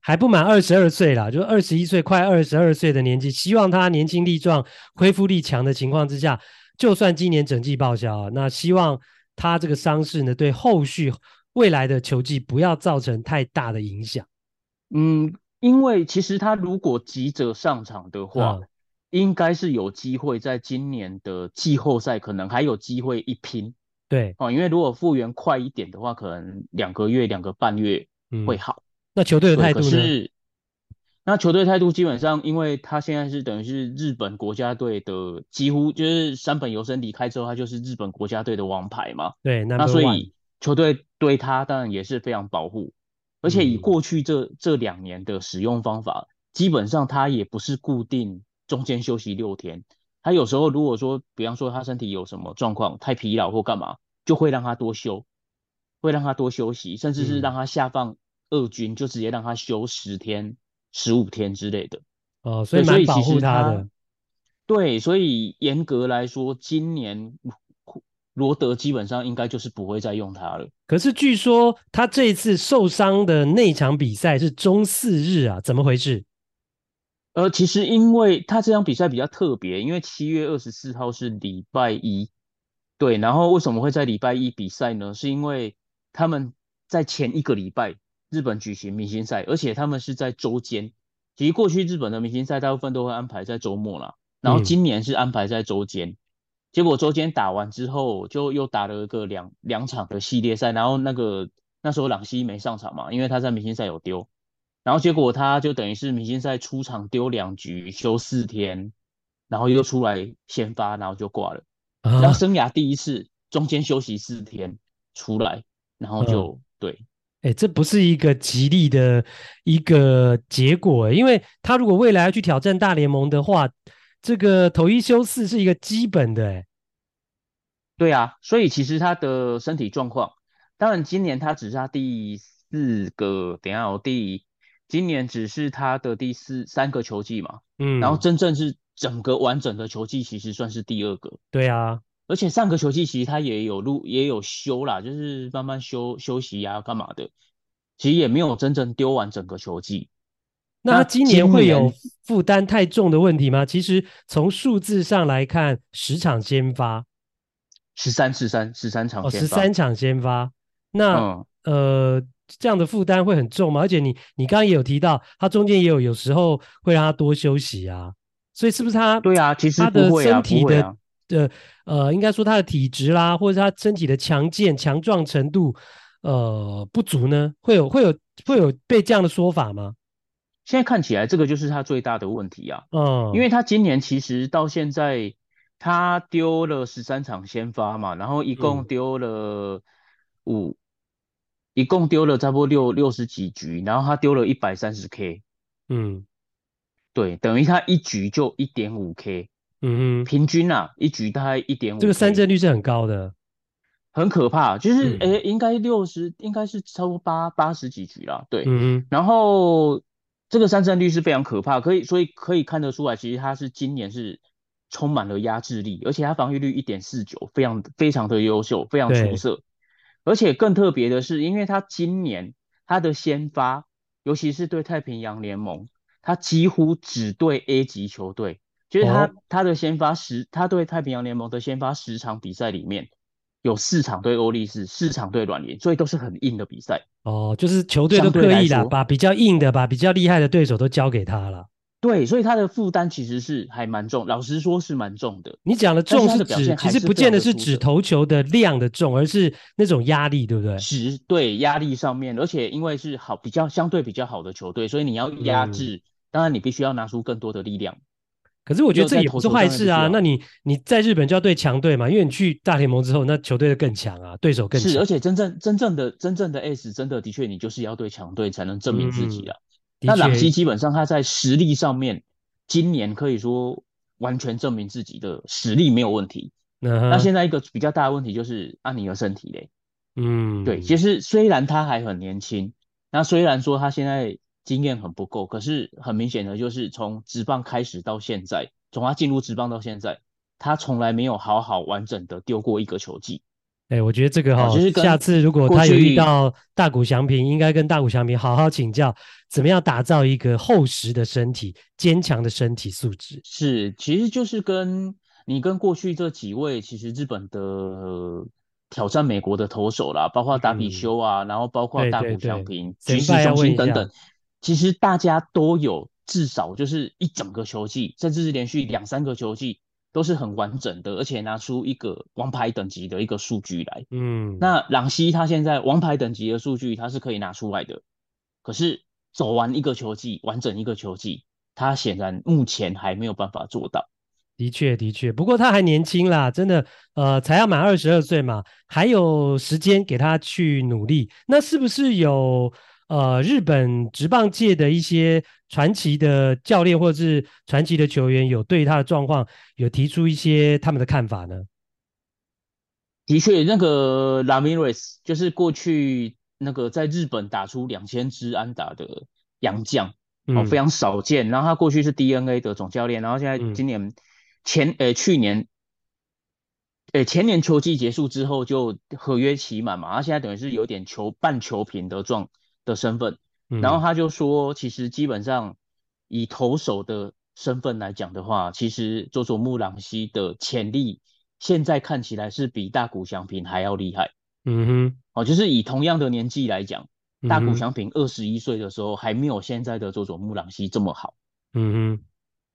还不满二十二岁啦，就二十一岁，快二十二岁的年纪，希望他年轻力壮、恢复力强的情况之下，就算今年整季报销，那希望他这个伤势呢，对后续未来的球季不要造成太大的影响。嗯，因为其实他如果急着上场的话，嗯、应该是有机会在今年的季后赛可能还有机会一拼。对哦，因为如果复原快一点的话，可能两个月、两个半月会好。嗯、那球队的态度呢？是，那球队态度基本上，因为他现在是等于是日本国家队的，几乎就是山本由伸离开之后，他就是日本国家队的王牌嘛。对，那所以球队对他当然也是非常保护，而且以过去这、嗯、这两年的使用方法，基本上他也不是固定中间休息六天。他有时候如果说，比方说他身体有什么状况，太疲劳或干嘛，就会让他多休，会让他多休息，甚至是让他下放二军，嗯、就直接让他休十天、十五天之类的。哦，所以蛮保护他的。对，所以严格来说，今年罗德基本上应该就是不会再用他了。可是据说他这一次受伤的那场比赛是中四日啊，怎么回事？呃，其实因为他这场比赛比较特别，因为七月二十四号是礼拜一，对，然后为什么会在礼拜一比赛呢？是因为他们在前一个礼拜日本举行明星赛，而且他们是在周间。其实过去日本的明星赛大部分都会安排在周末啦，然后今年是安排在周间。嗯、结果周间打完之后，就又打了一个两两场的系列赛，然后那个那时候朗西没上场嘛，因为他在明星赛有丢。然后结果他就等于是明星赛出场丢两局休四天，然后又出来先发，然后就挂了。然后生涯第一次中间休息四天出来，然后就、嗯、对。哎，这不是一个吉利的一个结果，因为他如果未来要去挑战大联盟的话，这个投一休四是一个基本的。哎，对啊，所以其实他的身体状况当然今年他只是他第四个，等下我第今年只是他的第四三个球季嘛，嗯，然后真正是整个完整的球季，其实算是第二个。对啊，而且上个球季其实他也有录，也有休啦，就是慢慢休休息呀、啊，干嘛的，其实也没有真正丢完整个球季。那他今年会有负担太重的问题吗？其实从数字上来看，十场先发，十三十三十三场，十三场先发。那、嗯、呃，这样的负担会很重吗？而且你你刚刚也有提到，他中间也有有时候会让他多休息啊，所以是不是他？对啊，其实他的身体的、啊、的呃，应该说他的体质啦，或者他身体的强健强壮程度呃不足呢？会有会有会有被这样的说法吗？现在看起来，这个就是他最大的问题啊。嗯，因为他今年其实到现在，他丢了十三场先发嘛，然后一共丢了五、嗯，一共丢了差不多六六十几局，然后他丢了一百三十 K。嗯，对，等于他一局就一点五 K。嗯哼，平均啊，一局大概一点五。这个三振率是很高的，很可怕。就是诶、嗯欸，应该六十，应该是超过八八十几局啦。对，嗯哼，然后。这个三振率是非常可怕，可以所以可以看得出来，其实他是今年是充满了压制力，而且他防御率一点四九，非常非常的优秀，非常出色。而且更特别的是，因为他今年他的先发，尤其是对太平洋联盟，他几乎只对 A 级球队，就是他、哦、他的先发十，他对太平洋联盟的先发十场比赛里面。有四场对欧力士，四场对软联，所以都是很硬的比赛。哦，就是球队都刻意的把比较硬的、把比较厉害的对手都交给他了。对，所以他的负担其实是还蛮重，老实说是蛮重的。你讲的重是指，其实不见得是指投球的量的重，而是那种压力，对不对？值，对，压力上面，而且因为是好比较相对比较好的球队，所以你要压制，嗯、当然你必须要拿出更多的力量。可是我觉得这也不是坏事啊。那你你在日本就要对强队嘛，因为你去大联盟之后，那球队就更强啊，对手更强。是，而且真正真正的真正的 S，真的的确，你就是要对强队才能证明自己啊。嗯、那朗希基本上他在实力上面，今年可以说完全证明自己的实力没有问题。嗯、那现在一个比较大的问题就是安尼的身体嘞。嗯，对，其实虽然他还很年轻，那虽然说他现在。经验很不够，可是很明显的就是从职棒开始到现在，从他进入职棒到现在，他从来没有好好完整的丢过一个球季。哎、欸，我觉得这个哈、哦，就是下次如果他有遇到大谷翔平，应该跟大谷翔平好好请教，怎么样打造一个厚实的身体、坚强的身体素质。是，其实就是跟你跟过去这几位，其实日本的挑战美国的投手啦，包括达比修啊、嗯，然后包括大谷翔平、菊池雄心等等。其实大家都有至少就是一整个球季，甚至是连续两三个球季都是很完整的，而且拿出一个王牌等级的一个数据来。嗯，那朗西他现在王牌等级的数据他是可以拿出来的，可是走完一个球季，完整一个球季，他显然目前还没有办法做到。的确，的确，不过他还年轻啦，真的，呃，才要满二十二岁嘛，还有时间给他去努力。那是不是有？呃，日本职棒界的一些传奇的教练或者是传奇的球员，有对他的状况有提出一些他们的看法呢？的确，那个拉米瑞斯就是过去那个在日本打出两千支安打的洋将，哦，非常少见。然后他过去是 DNA 的总教练，然后现在今年前呃、去年，呃、欸、前年球季结束之后就合约期满嘛，他现在等于是有点球半球平的状。的身份，然后他就说，其实基本上以投手的身份来讲的话，其实佐佐木朗希的潜力现在看起来是比大谷翔平还要厉害。嗯哼，哦，就是以同样的年纪来讲，大谷翔平二十一岁的时候还没有现在的佐佐木朗希这么好。嗯哼，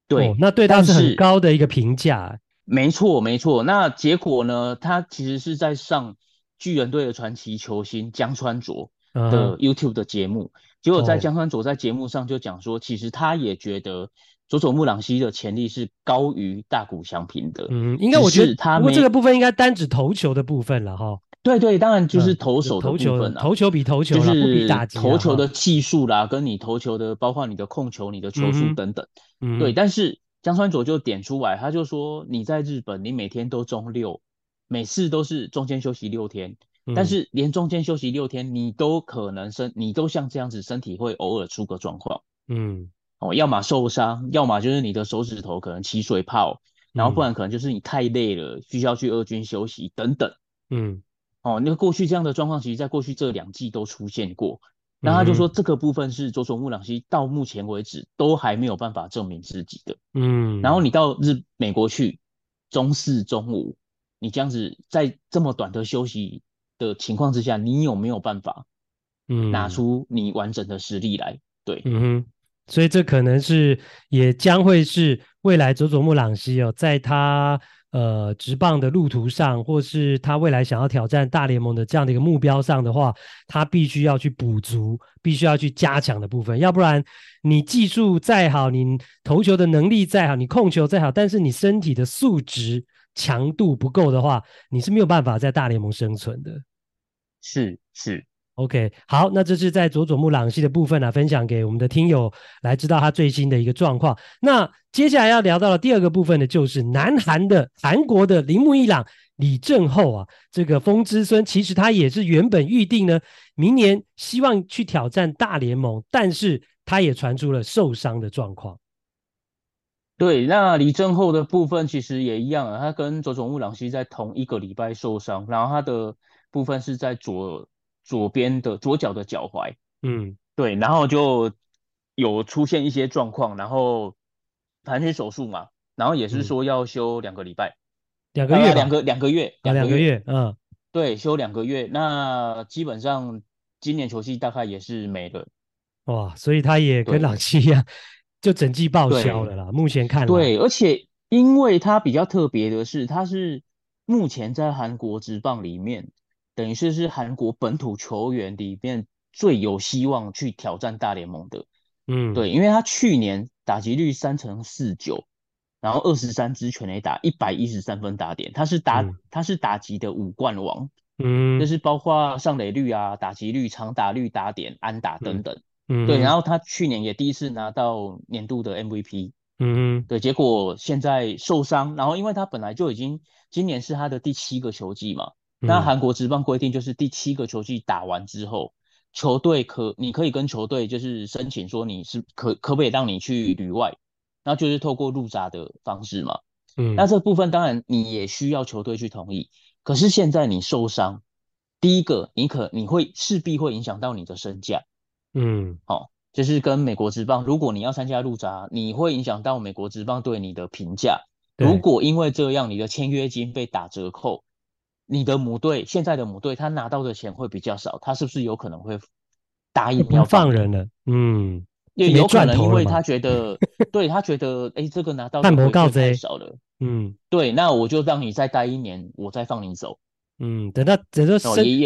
对，哦、那对他是很高的一个评价。没错，没错。那结果呢？他其实是在上巨人队的传奇球星江川卓。的 YouTube 的节目，结果在江川佐在节目上就讲说，其实他也觉得佐佐木朗希的潜力是高于大谷翔平的。嗯，应该我觉得他，不过这个部分应该单指投球的部分了哈。对对，当然就是投手的部分啊，投球比投球就是投球的技术啦，跟你投球的，包括你的控球、你的球速等等。嗯，对。但是江川佐就点出来，他就说你在日本，你每天都中六，每次都是中间休息六天。嗯，但是连中间休息六天，你都可能身，你都像这样子，身体会偶尔出个状况。嗯，哦，要么受伤，要么就是你的手指头可能起水泡，然后不然可能就是你太累了，需要去二军休息等等。嗯，哦，那过去这样的状况，其实在过去这两季都出现过。那他就说，这个部分是佐佐木朗希到目前为止都还没有办法证明自己的。嗯，然后你到日美国去，中四中五，你这样子在这么短的休息的情况之下，你有没有办法，嗯，拿出你完整的实力来？对，嗯哼，所以这可能是也将会是未来佐佐木朗希哦，在他。呃，直棒的路途上，或是他未来想要挑战大联盟的这样的一个目标上的话，他必须要去补足，必须要去加强的部分。要不然，你技术再好，你投球的能力再好，你控球再好，但是你身体的素质强度不够的话，你是没有办法在大联盟生存的。是是。OK，好，那这是在佐佐木朗希的部分呢、啊，分享给我们的听友来知道他最新的一个状况。那接下来要聊到的第二个部分呢，就是南韩的韩国的铃木一朗李政厚啊，这个风之孙，其实他也是原本预定呢，明年希望去挑战大联盟，但是他也传出了受伤的状况。对，那李正厚的部分其实也一样啊，他跟佐佐木朗希在同一个礼拜受伤，然后他的部分是在左。左边的左脚的脚踝，嗯，对，然后就有出现一些状况，然后盘旋手术嘛，然后也是说要休两个礼拜，两、嗯、个月，两个两个月，两个月，两个月，嗯，对，休两个月，那基本上今年球季大概也是没了，哇，所以他也跟朗希一样，就整季报销了啦。目前看，对，而且因为它比较特别的是，它是目前在韩国职棒里面。等于是是韩国本土球员里面最有希望去挑战大联盟的，嗯，对，因为他去年打击率三成四九，然后二十三支全垒打，一百一十三分打点，他是打、嗯、他是打击的五冠王，嗯，就是包括上垒率啊、打击率、长打率、打点、安打等等，嗯，对，然后他去年也第一次拿到年度的 MVP，嗯，对，结果现在受伤，然后因为他本来就已经今年是他的第七个球季嘛。那韩国职棒规定就是第七个球季打完之后，球队可你可以跟球队就是申请说你是可可不可以让你去旅外，那就是透过入闸的方式嘛。嗯，那这部分当然你也需要球队去同意。可是现在你受伤，第一个你可你会势必会影响到你的身价。嗯，好，就是跟美国职棒，如果你要参加入闸，你会影响到美国职棒对你的评价。如果因为这样你的签约金被打折扣。你的母队现在的母队，他拿到的钱会比较少，他是不是有可能会答应要放人了？嗯，也有可能，因为他觉得，对他觉得，哎、欸，这个拿到太少了。嗯，对，那我就让你再待一年，我再放你走。嗯，等到等到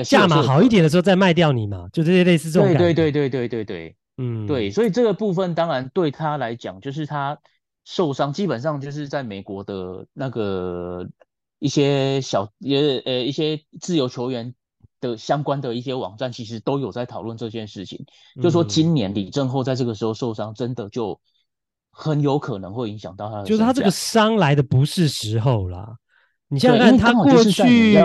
价码好一点的时候再卖掉你嘛，就这些类似这种感觉。对对对对对对对，嗯，对，所以这个部分当然对他来讲，就是他受伤，基本上就是在美国的那个。一些小也呃一些自由球员的相关的一些网站，其实都有在讨论这件事情，嗯、就说今年李正后在这个时候受伤，真的就很有可能会影响到他的。就是他这个伤来的不是时候啦。你想想看，他过去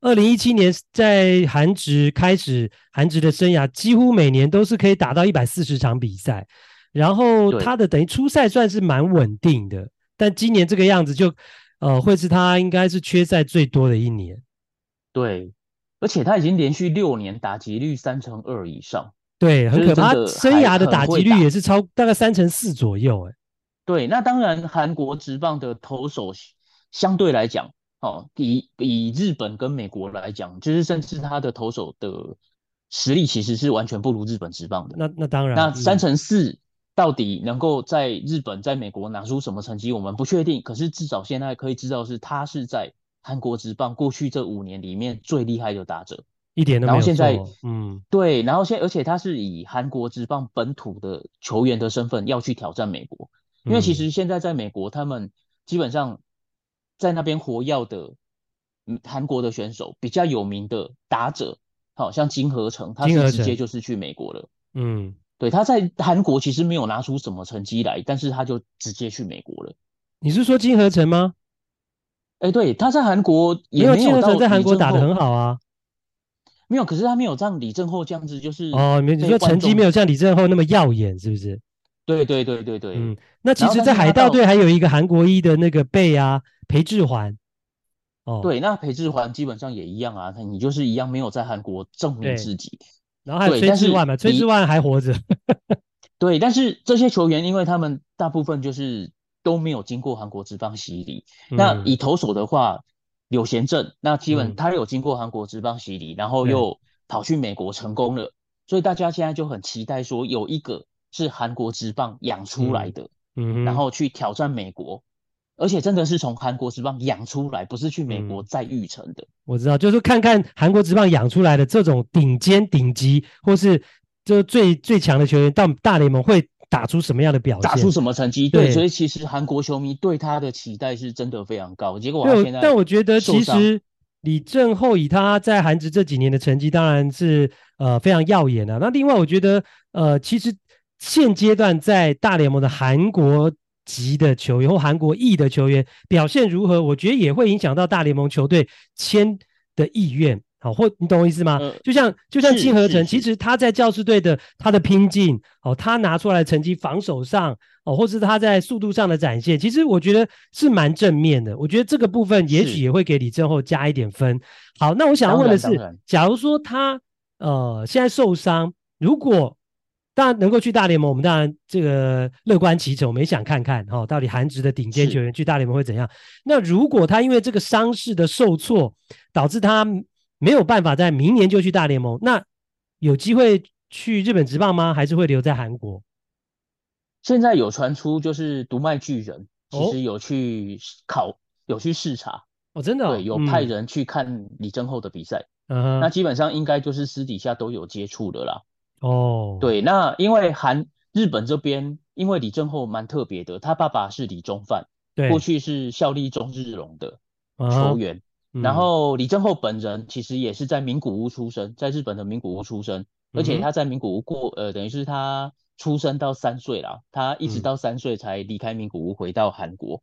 二零一七年在韩职开始韩职的生涯，几乎每年都是可以打到一百四十场比赛，然后他的等于初赛算是蛮稳定的，但今年这个样子就。呃，会是他应该是缺赛最多的一年，对，而且他已经连续六年打击率三成二以上，对，很可怕。就是、生涯的打击率也是超大概三成四左右，哎，对。那当然，韩国职棒的投手相对来讲，哦，以以日本跟美国来讲，就是甚至他的投手的实力其实是完全不如日本职棒的。那那当然，那三乘四。嗯到底能够在日本、在美国拿出什么成绩，我们不确定。可是至少现在可以知道是，他是在韩国职棒过去这五年里面最厉害的打者，一点都没有错。然后现在，嗯，对，然后现而且他是以韩国职棒本土的球员的身份要去挑战美国，因为其实现在在美国，他们基本上在那边活跃的，嗯，韩国的选手比较有名的打者，好像金河成，他是直接就是去美国了，嗯。对，他在韩国其实没有拿出什么成绩来，但是他就直接去美国了。你是说金河成吗？哎，对，他在韩国也没有金河成在韩国打得很好啊。没有，可是他没有像李正厚这样子，就是哦，你说成绩没有像李正厚那么耀眼，是不是？对对对对对。嗯，那其实，在海盗队还有一个韩国一的那个贝啊，裴志环。哦，对，那裴志环基本上也一样啊，你就是一样没有在韩国证明自己。然后还有崔志万嘛，崔志万还活着。对，但是这些球员，因为他们大部分就是都没有经过韩国职棒洗礼。嗯、那以投手的话，柳贤正，那基本他有经过韩国职棒洗礼，嗯、然后又跑去美国成功了，所以大家现在就很期待说，有一个是韩国职棒养出来的，嗯，嗯然后去挑战美国。而且真的是从韩国职棒养出来，不是去美国再育成的。嗯、我知道，就是看看韩国职棒养出来的这种顶尖顶级，或是就最最强的球员到大联盟会打出什么样的表现，打出什么成绩。对，对所以其实韩国球迷对他的期待是真的非常高。结果他现在，但我觉得其实李正厚以他在韩职这几年的成绩，当然是呃非常耀眼的、啊。那另外，我觉得呃，其实现阶段在大联盟的韩国。籍的球员或韩国裔的球员表现如何？我觉得也会影响到大联盟球队签的意愿。好，或你懂我意思吗？呃、就像就像金河成，其实他在教士队的他的拼劲，哦，他拿出来的成绩，防守上，哦，或是他在速度上的展现，其实我觉得是蛮正面的。我觉得这个部分也许也会给李正厚加一点分。好，那我想问的是，假如说他呃现在受伤，如果当然能够去大联盟，我们当然这个乐观其成。我们也想看看哈、哦，到底韩职的顶尖球员去大联盟会怎样？那如果他因为这个伤势的受挫，导致他没有办法在明年就去大联盟，那有机会去日本职棒吗？还是会留在韩国？现在有传出就是读卖巨人其实有去考，哦、有去视察哦，真的、哦、对，有派人去看李正厚的比赛。嗯，那基本上应该就是私底下都有接触的啦。哦，oh. 对，那因为韩日本这边，因为李正厚蛮特别的，他爸爸是李宗范，对，过去是效力中日龙的球员，uh. 然后李正厚本人其实也是在名古屋出生，在日本的名古屋出生，嗯、而且他在名古屋过，呃，等于是他出生到三岁啦，他一直到三岁才离开名古屋回到韩国，嗯、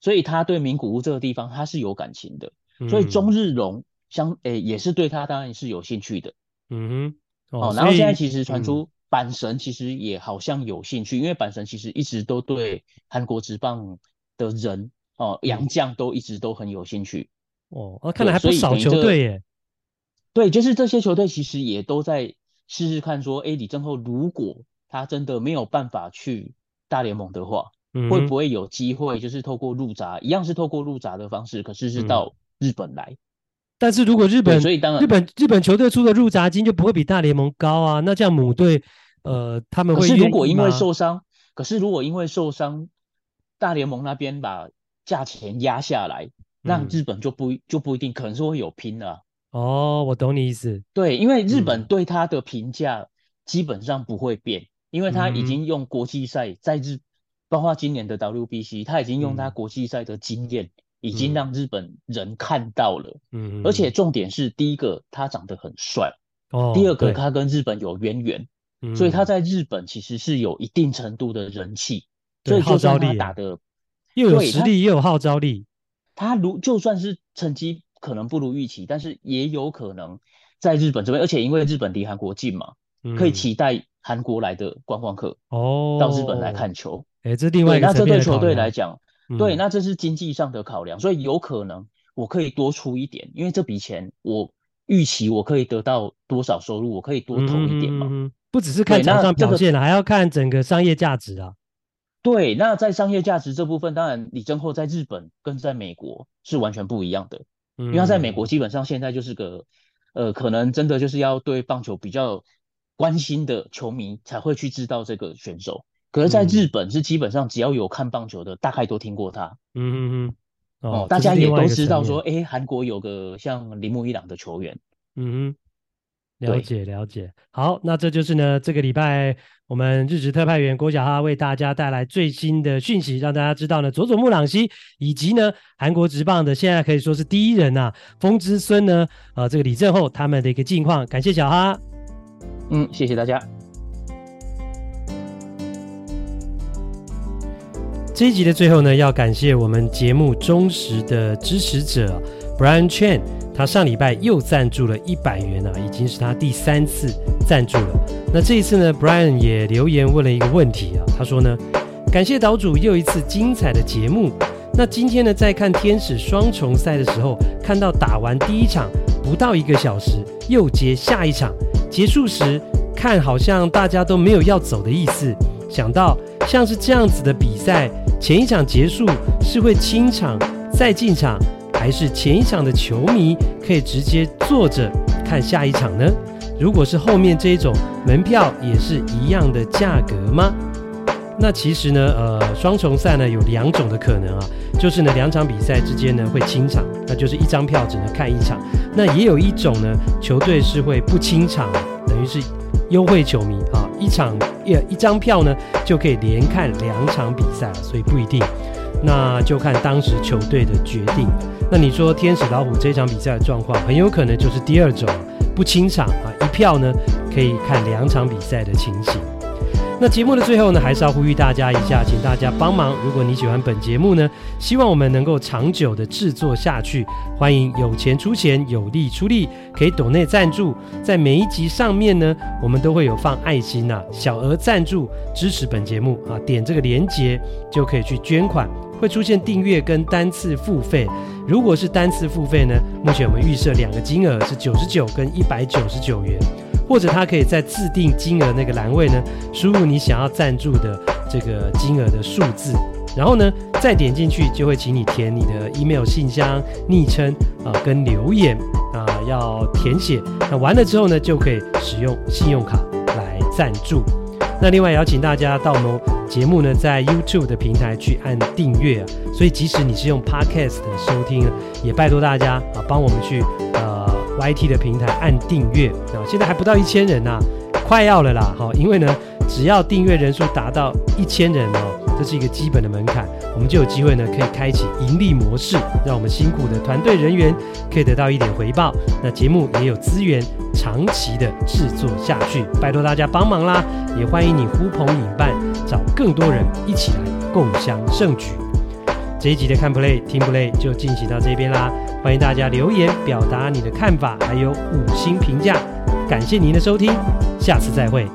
所以他对名古屋这个地方他是有感情的，嗯、所以中日龙相，诶、欸，也是对他当然是有兴趣的，嗯哼。哦，然后现在其实传出阪神其实也好像有兴趣，嗯、因为阪神其实一直都对韩国职棒的人哦，洋将都一直都很有兴趣。哦，看来还不少球队耶。对，就是这些球队其实也都在试试看，说，哎，李正厚如果他真的没有办法去大联盟的话，嗯、会不会有机会，就是透过入闸，一样是透过入闸的方式，可是是到日本来。嗯但是如果日本，所以当然日本日本球队出的入闸金就不会比大联盟高啊。那这样母队，呃，他们会。可是如果因为受伤，可是如果因为受伤，大联盟那边把价钱压下来，那日本就不就不一定，可能是会有拼了。哦，我懂你意思。对，因为日本对他的评价基本上不会变，因为他已经用国际赛在日，包括今年的 WBC，他已经用他国际赛的经验。已经让日本人看到了，嗯，而且重点是，第一个他长得很帅，哦，第二个他跟日本有渊源，嗯，所以他在日本其实是有一定程度的人气，所以就算他打的又有实力又有号召力，他如就算是成绩可能不如预期，但是也有可能在日本这边，而且因为日本离韩国近嘛，可以期待韩国来的观光客哦到日本来看球，哎，这另外一个那这对球队来讲。对，那这是经济上的考量，所以有可能我可以多出一点，因为这笔钱我预期我可以得到多少收入，我可以多投一点嘛。嗯，不只是看场上表现了，还要看整个商业价值啊。对，那在商业价值这部分，当然李正厚在日本跟在美国是完全不一样的，因为他在美国基本上现在就是个，呃，可能真的就是要对棒球比较关心的球迷才会去知道这个选手。可是，在日本是基本上只要有看棒球的，大概都听过他。嗯嗯嗯。哦，大家也都知道说，哎，韩国有个像铃木一朗的球员。嗯哼，了解了解。好，那这就是呢，这个礼拜我们日职特派员郭小哈为大家带来最新的讯息，让大家知道呢，佐佐木朗希以及呢韩国职棒的现在可以说是第一人呐、啊，风之孙呢，呃，这个李正厚他们的一个近况。感谢小哈。嗯，谢谢大家。这一集的最后呢，要感谢我们节目忠实的支持者 Brian Chen。他上礼拜又赞助了一百元啊，已经是他第三次赞助了。那这一次呢，Brian 也留言问了一个问题啊，他说呢，感谢岛主又一次精彩的节目。那今天呢，在看天使双重赛的时候，看到打完第一场不到一个小时，又接下一场，结束时看好像大家都没有要走的意思。想到像是这样子的比赛，前一场结束是会清场再进场，还是前一场的球迷可以直接坐着看下一场呢？如果是后面这一种，门票也是一样的价格吗？那其实呢，呃，双重赛呢有两种的可能啊，就是呢两场比赛之间呢会清场，那就是一张票只能看一场。那也有一种呢，球队是会不清场，等于是优惠球迷啊，一场一一张票呢就可以连看两场比赛了，所以不一定，那就看当时球队的决定。那你说天使老虎这场比赛的状况，很有可能就是第二种，不清场啊，一票呢可以看两场比赛的情形。那节目的最后呢，还是要呼吁大家一下，请大家帮忙。如果你喜欢本节目呢，希望我们能够长久的制作下去，欢迎有钱出钱，有力出力，可以抖内赞助。在每一集上面呢，我们都会有放爱心呐、小额赞助支持本节目啊，点这个连结就可以去捐款，会出现订阅跟单次付费。如果是单次付费呢，目前我们预设两个金额是九十九跟一百九十九元。或者他可以在自定金额那个栏位呢，输入你想要赞助的这个金额的数字，然后呢再点进去就会请你填你的 email 信箱、昵称啊跟留言啊要填写。那完了之后呢，就可以使用信用卡来赞助。那另外也要请大家到我们节目呢在 YouTube 的平台去按订阅啊。所以即使你是用 Podcast 的收听，也拜托大家啊帮我们去呃。YT 的平台按订阅啊，现在还不到一千人呐，快要了啦！哈，因为呢，只要订阅人数达到一千人哦，这是一个基本的门槛，我们就有机会呢，可以开启盈利模式，让我们辛苦的团队人员可以得到一点回报。那节目也有资源长期的制作下去，拜托大家帮忙啦！也欢迎你呼朋引伴，找更多人一起来共襄盛举。这一集的看 play 听 play 就进行到这边啦，欢迎大家留言表达你的看法，还有五星评价，感谢您的收听，下次再会。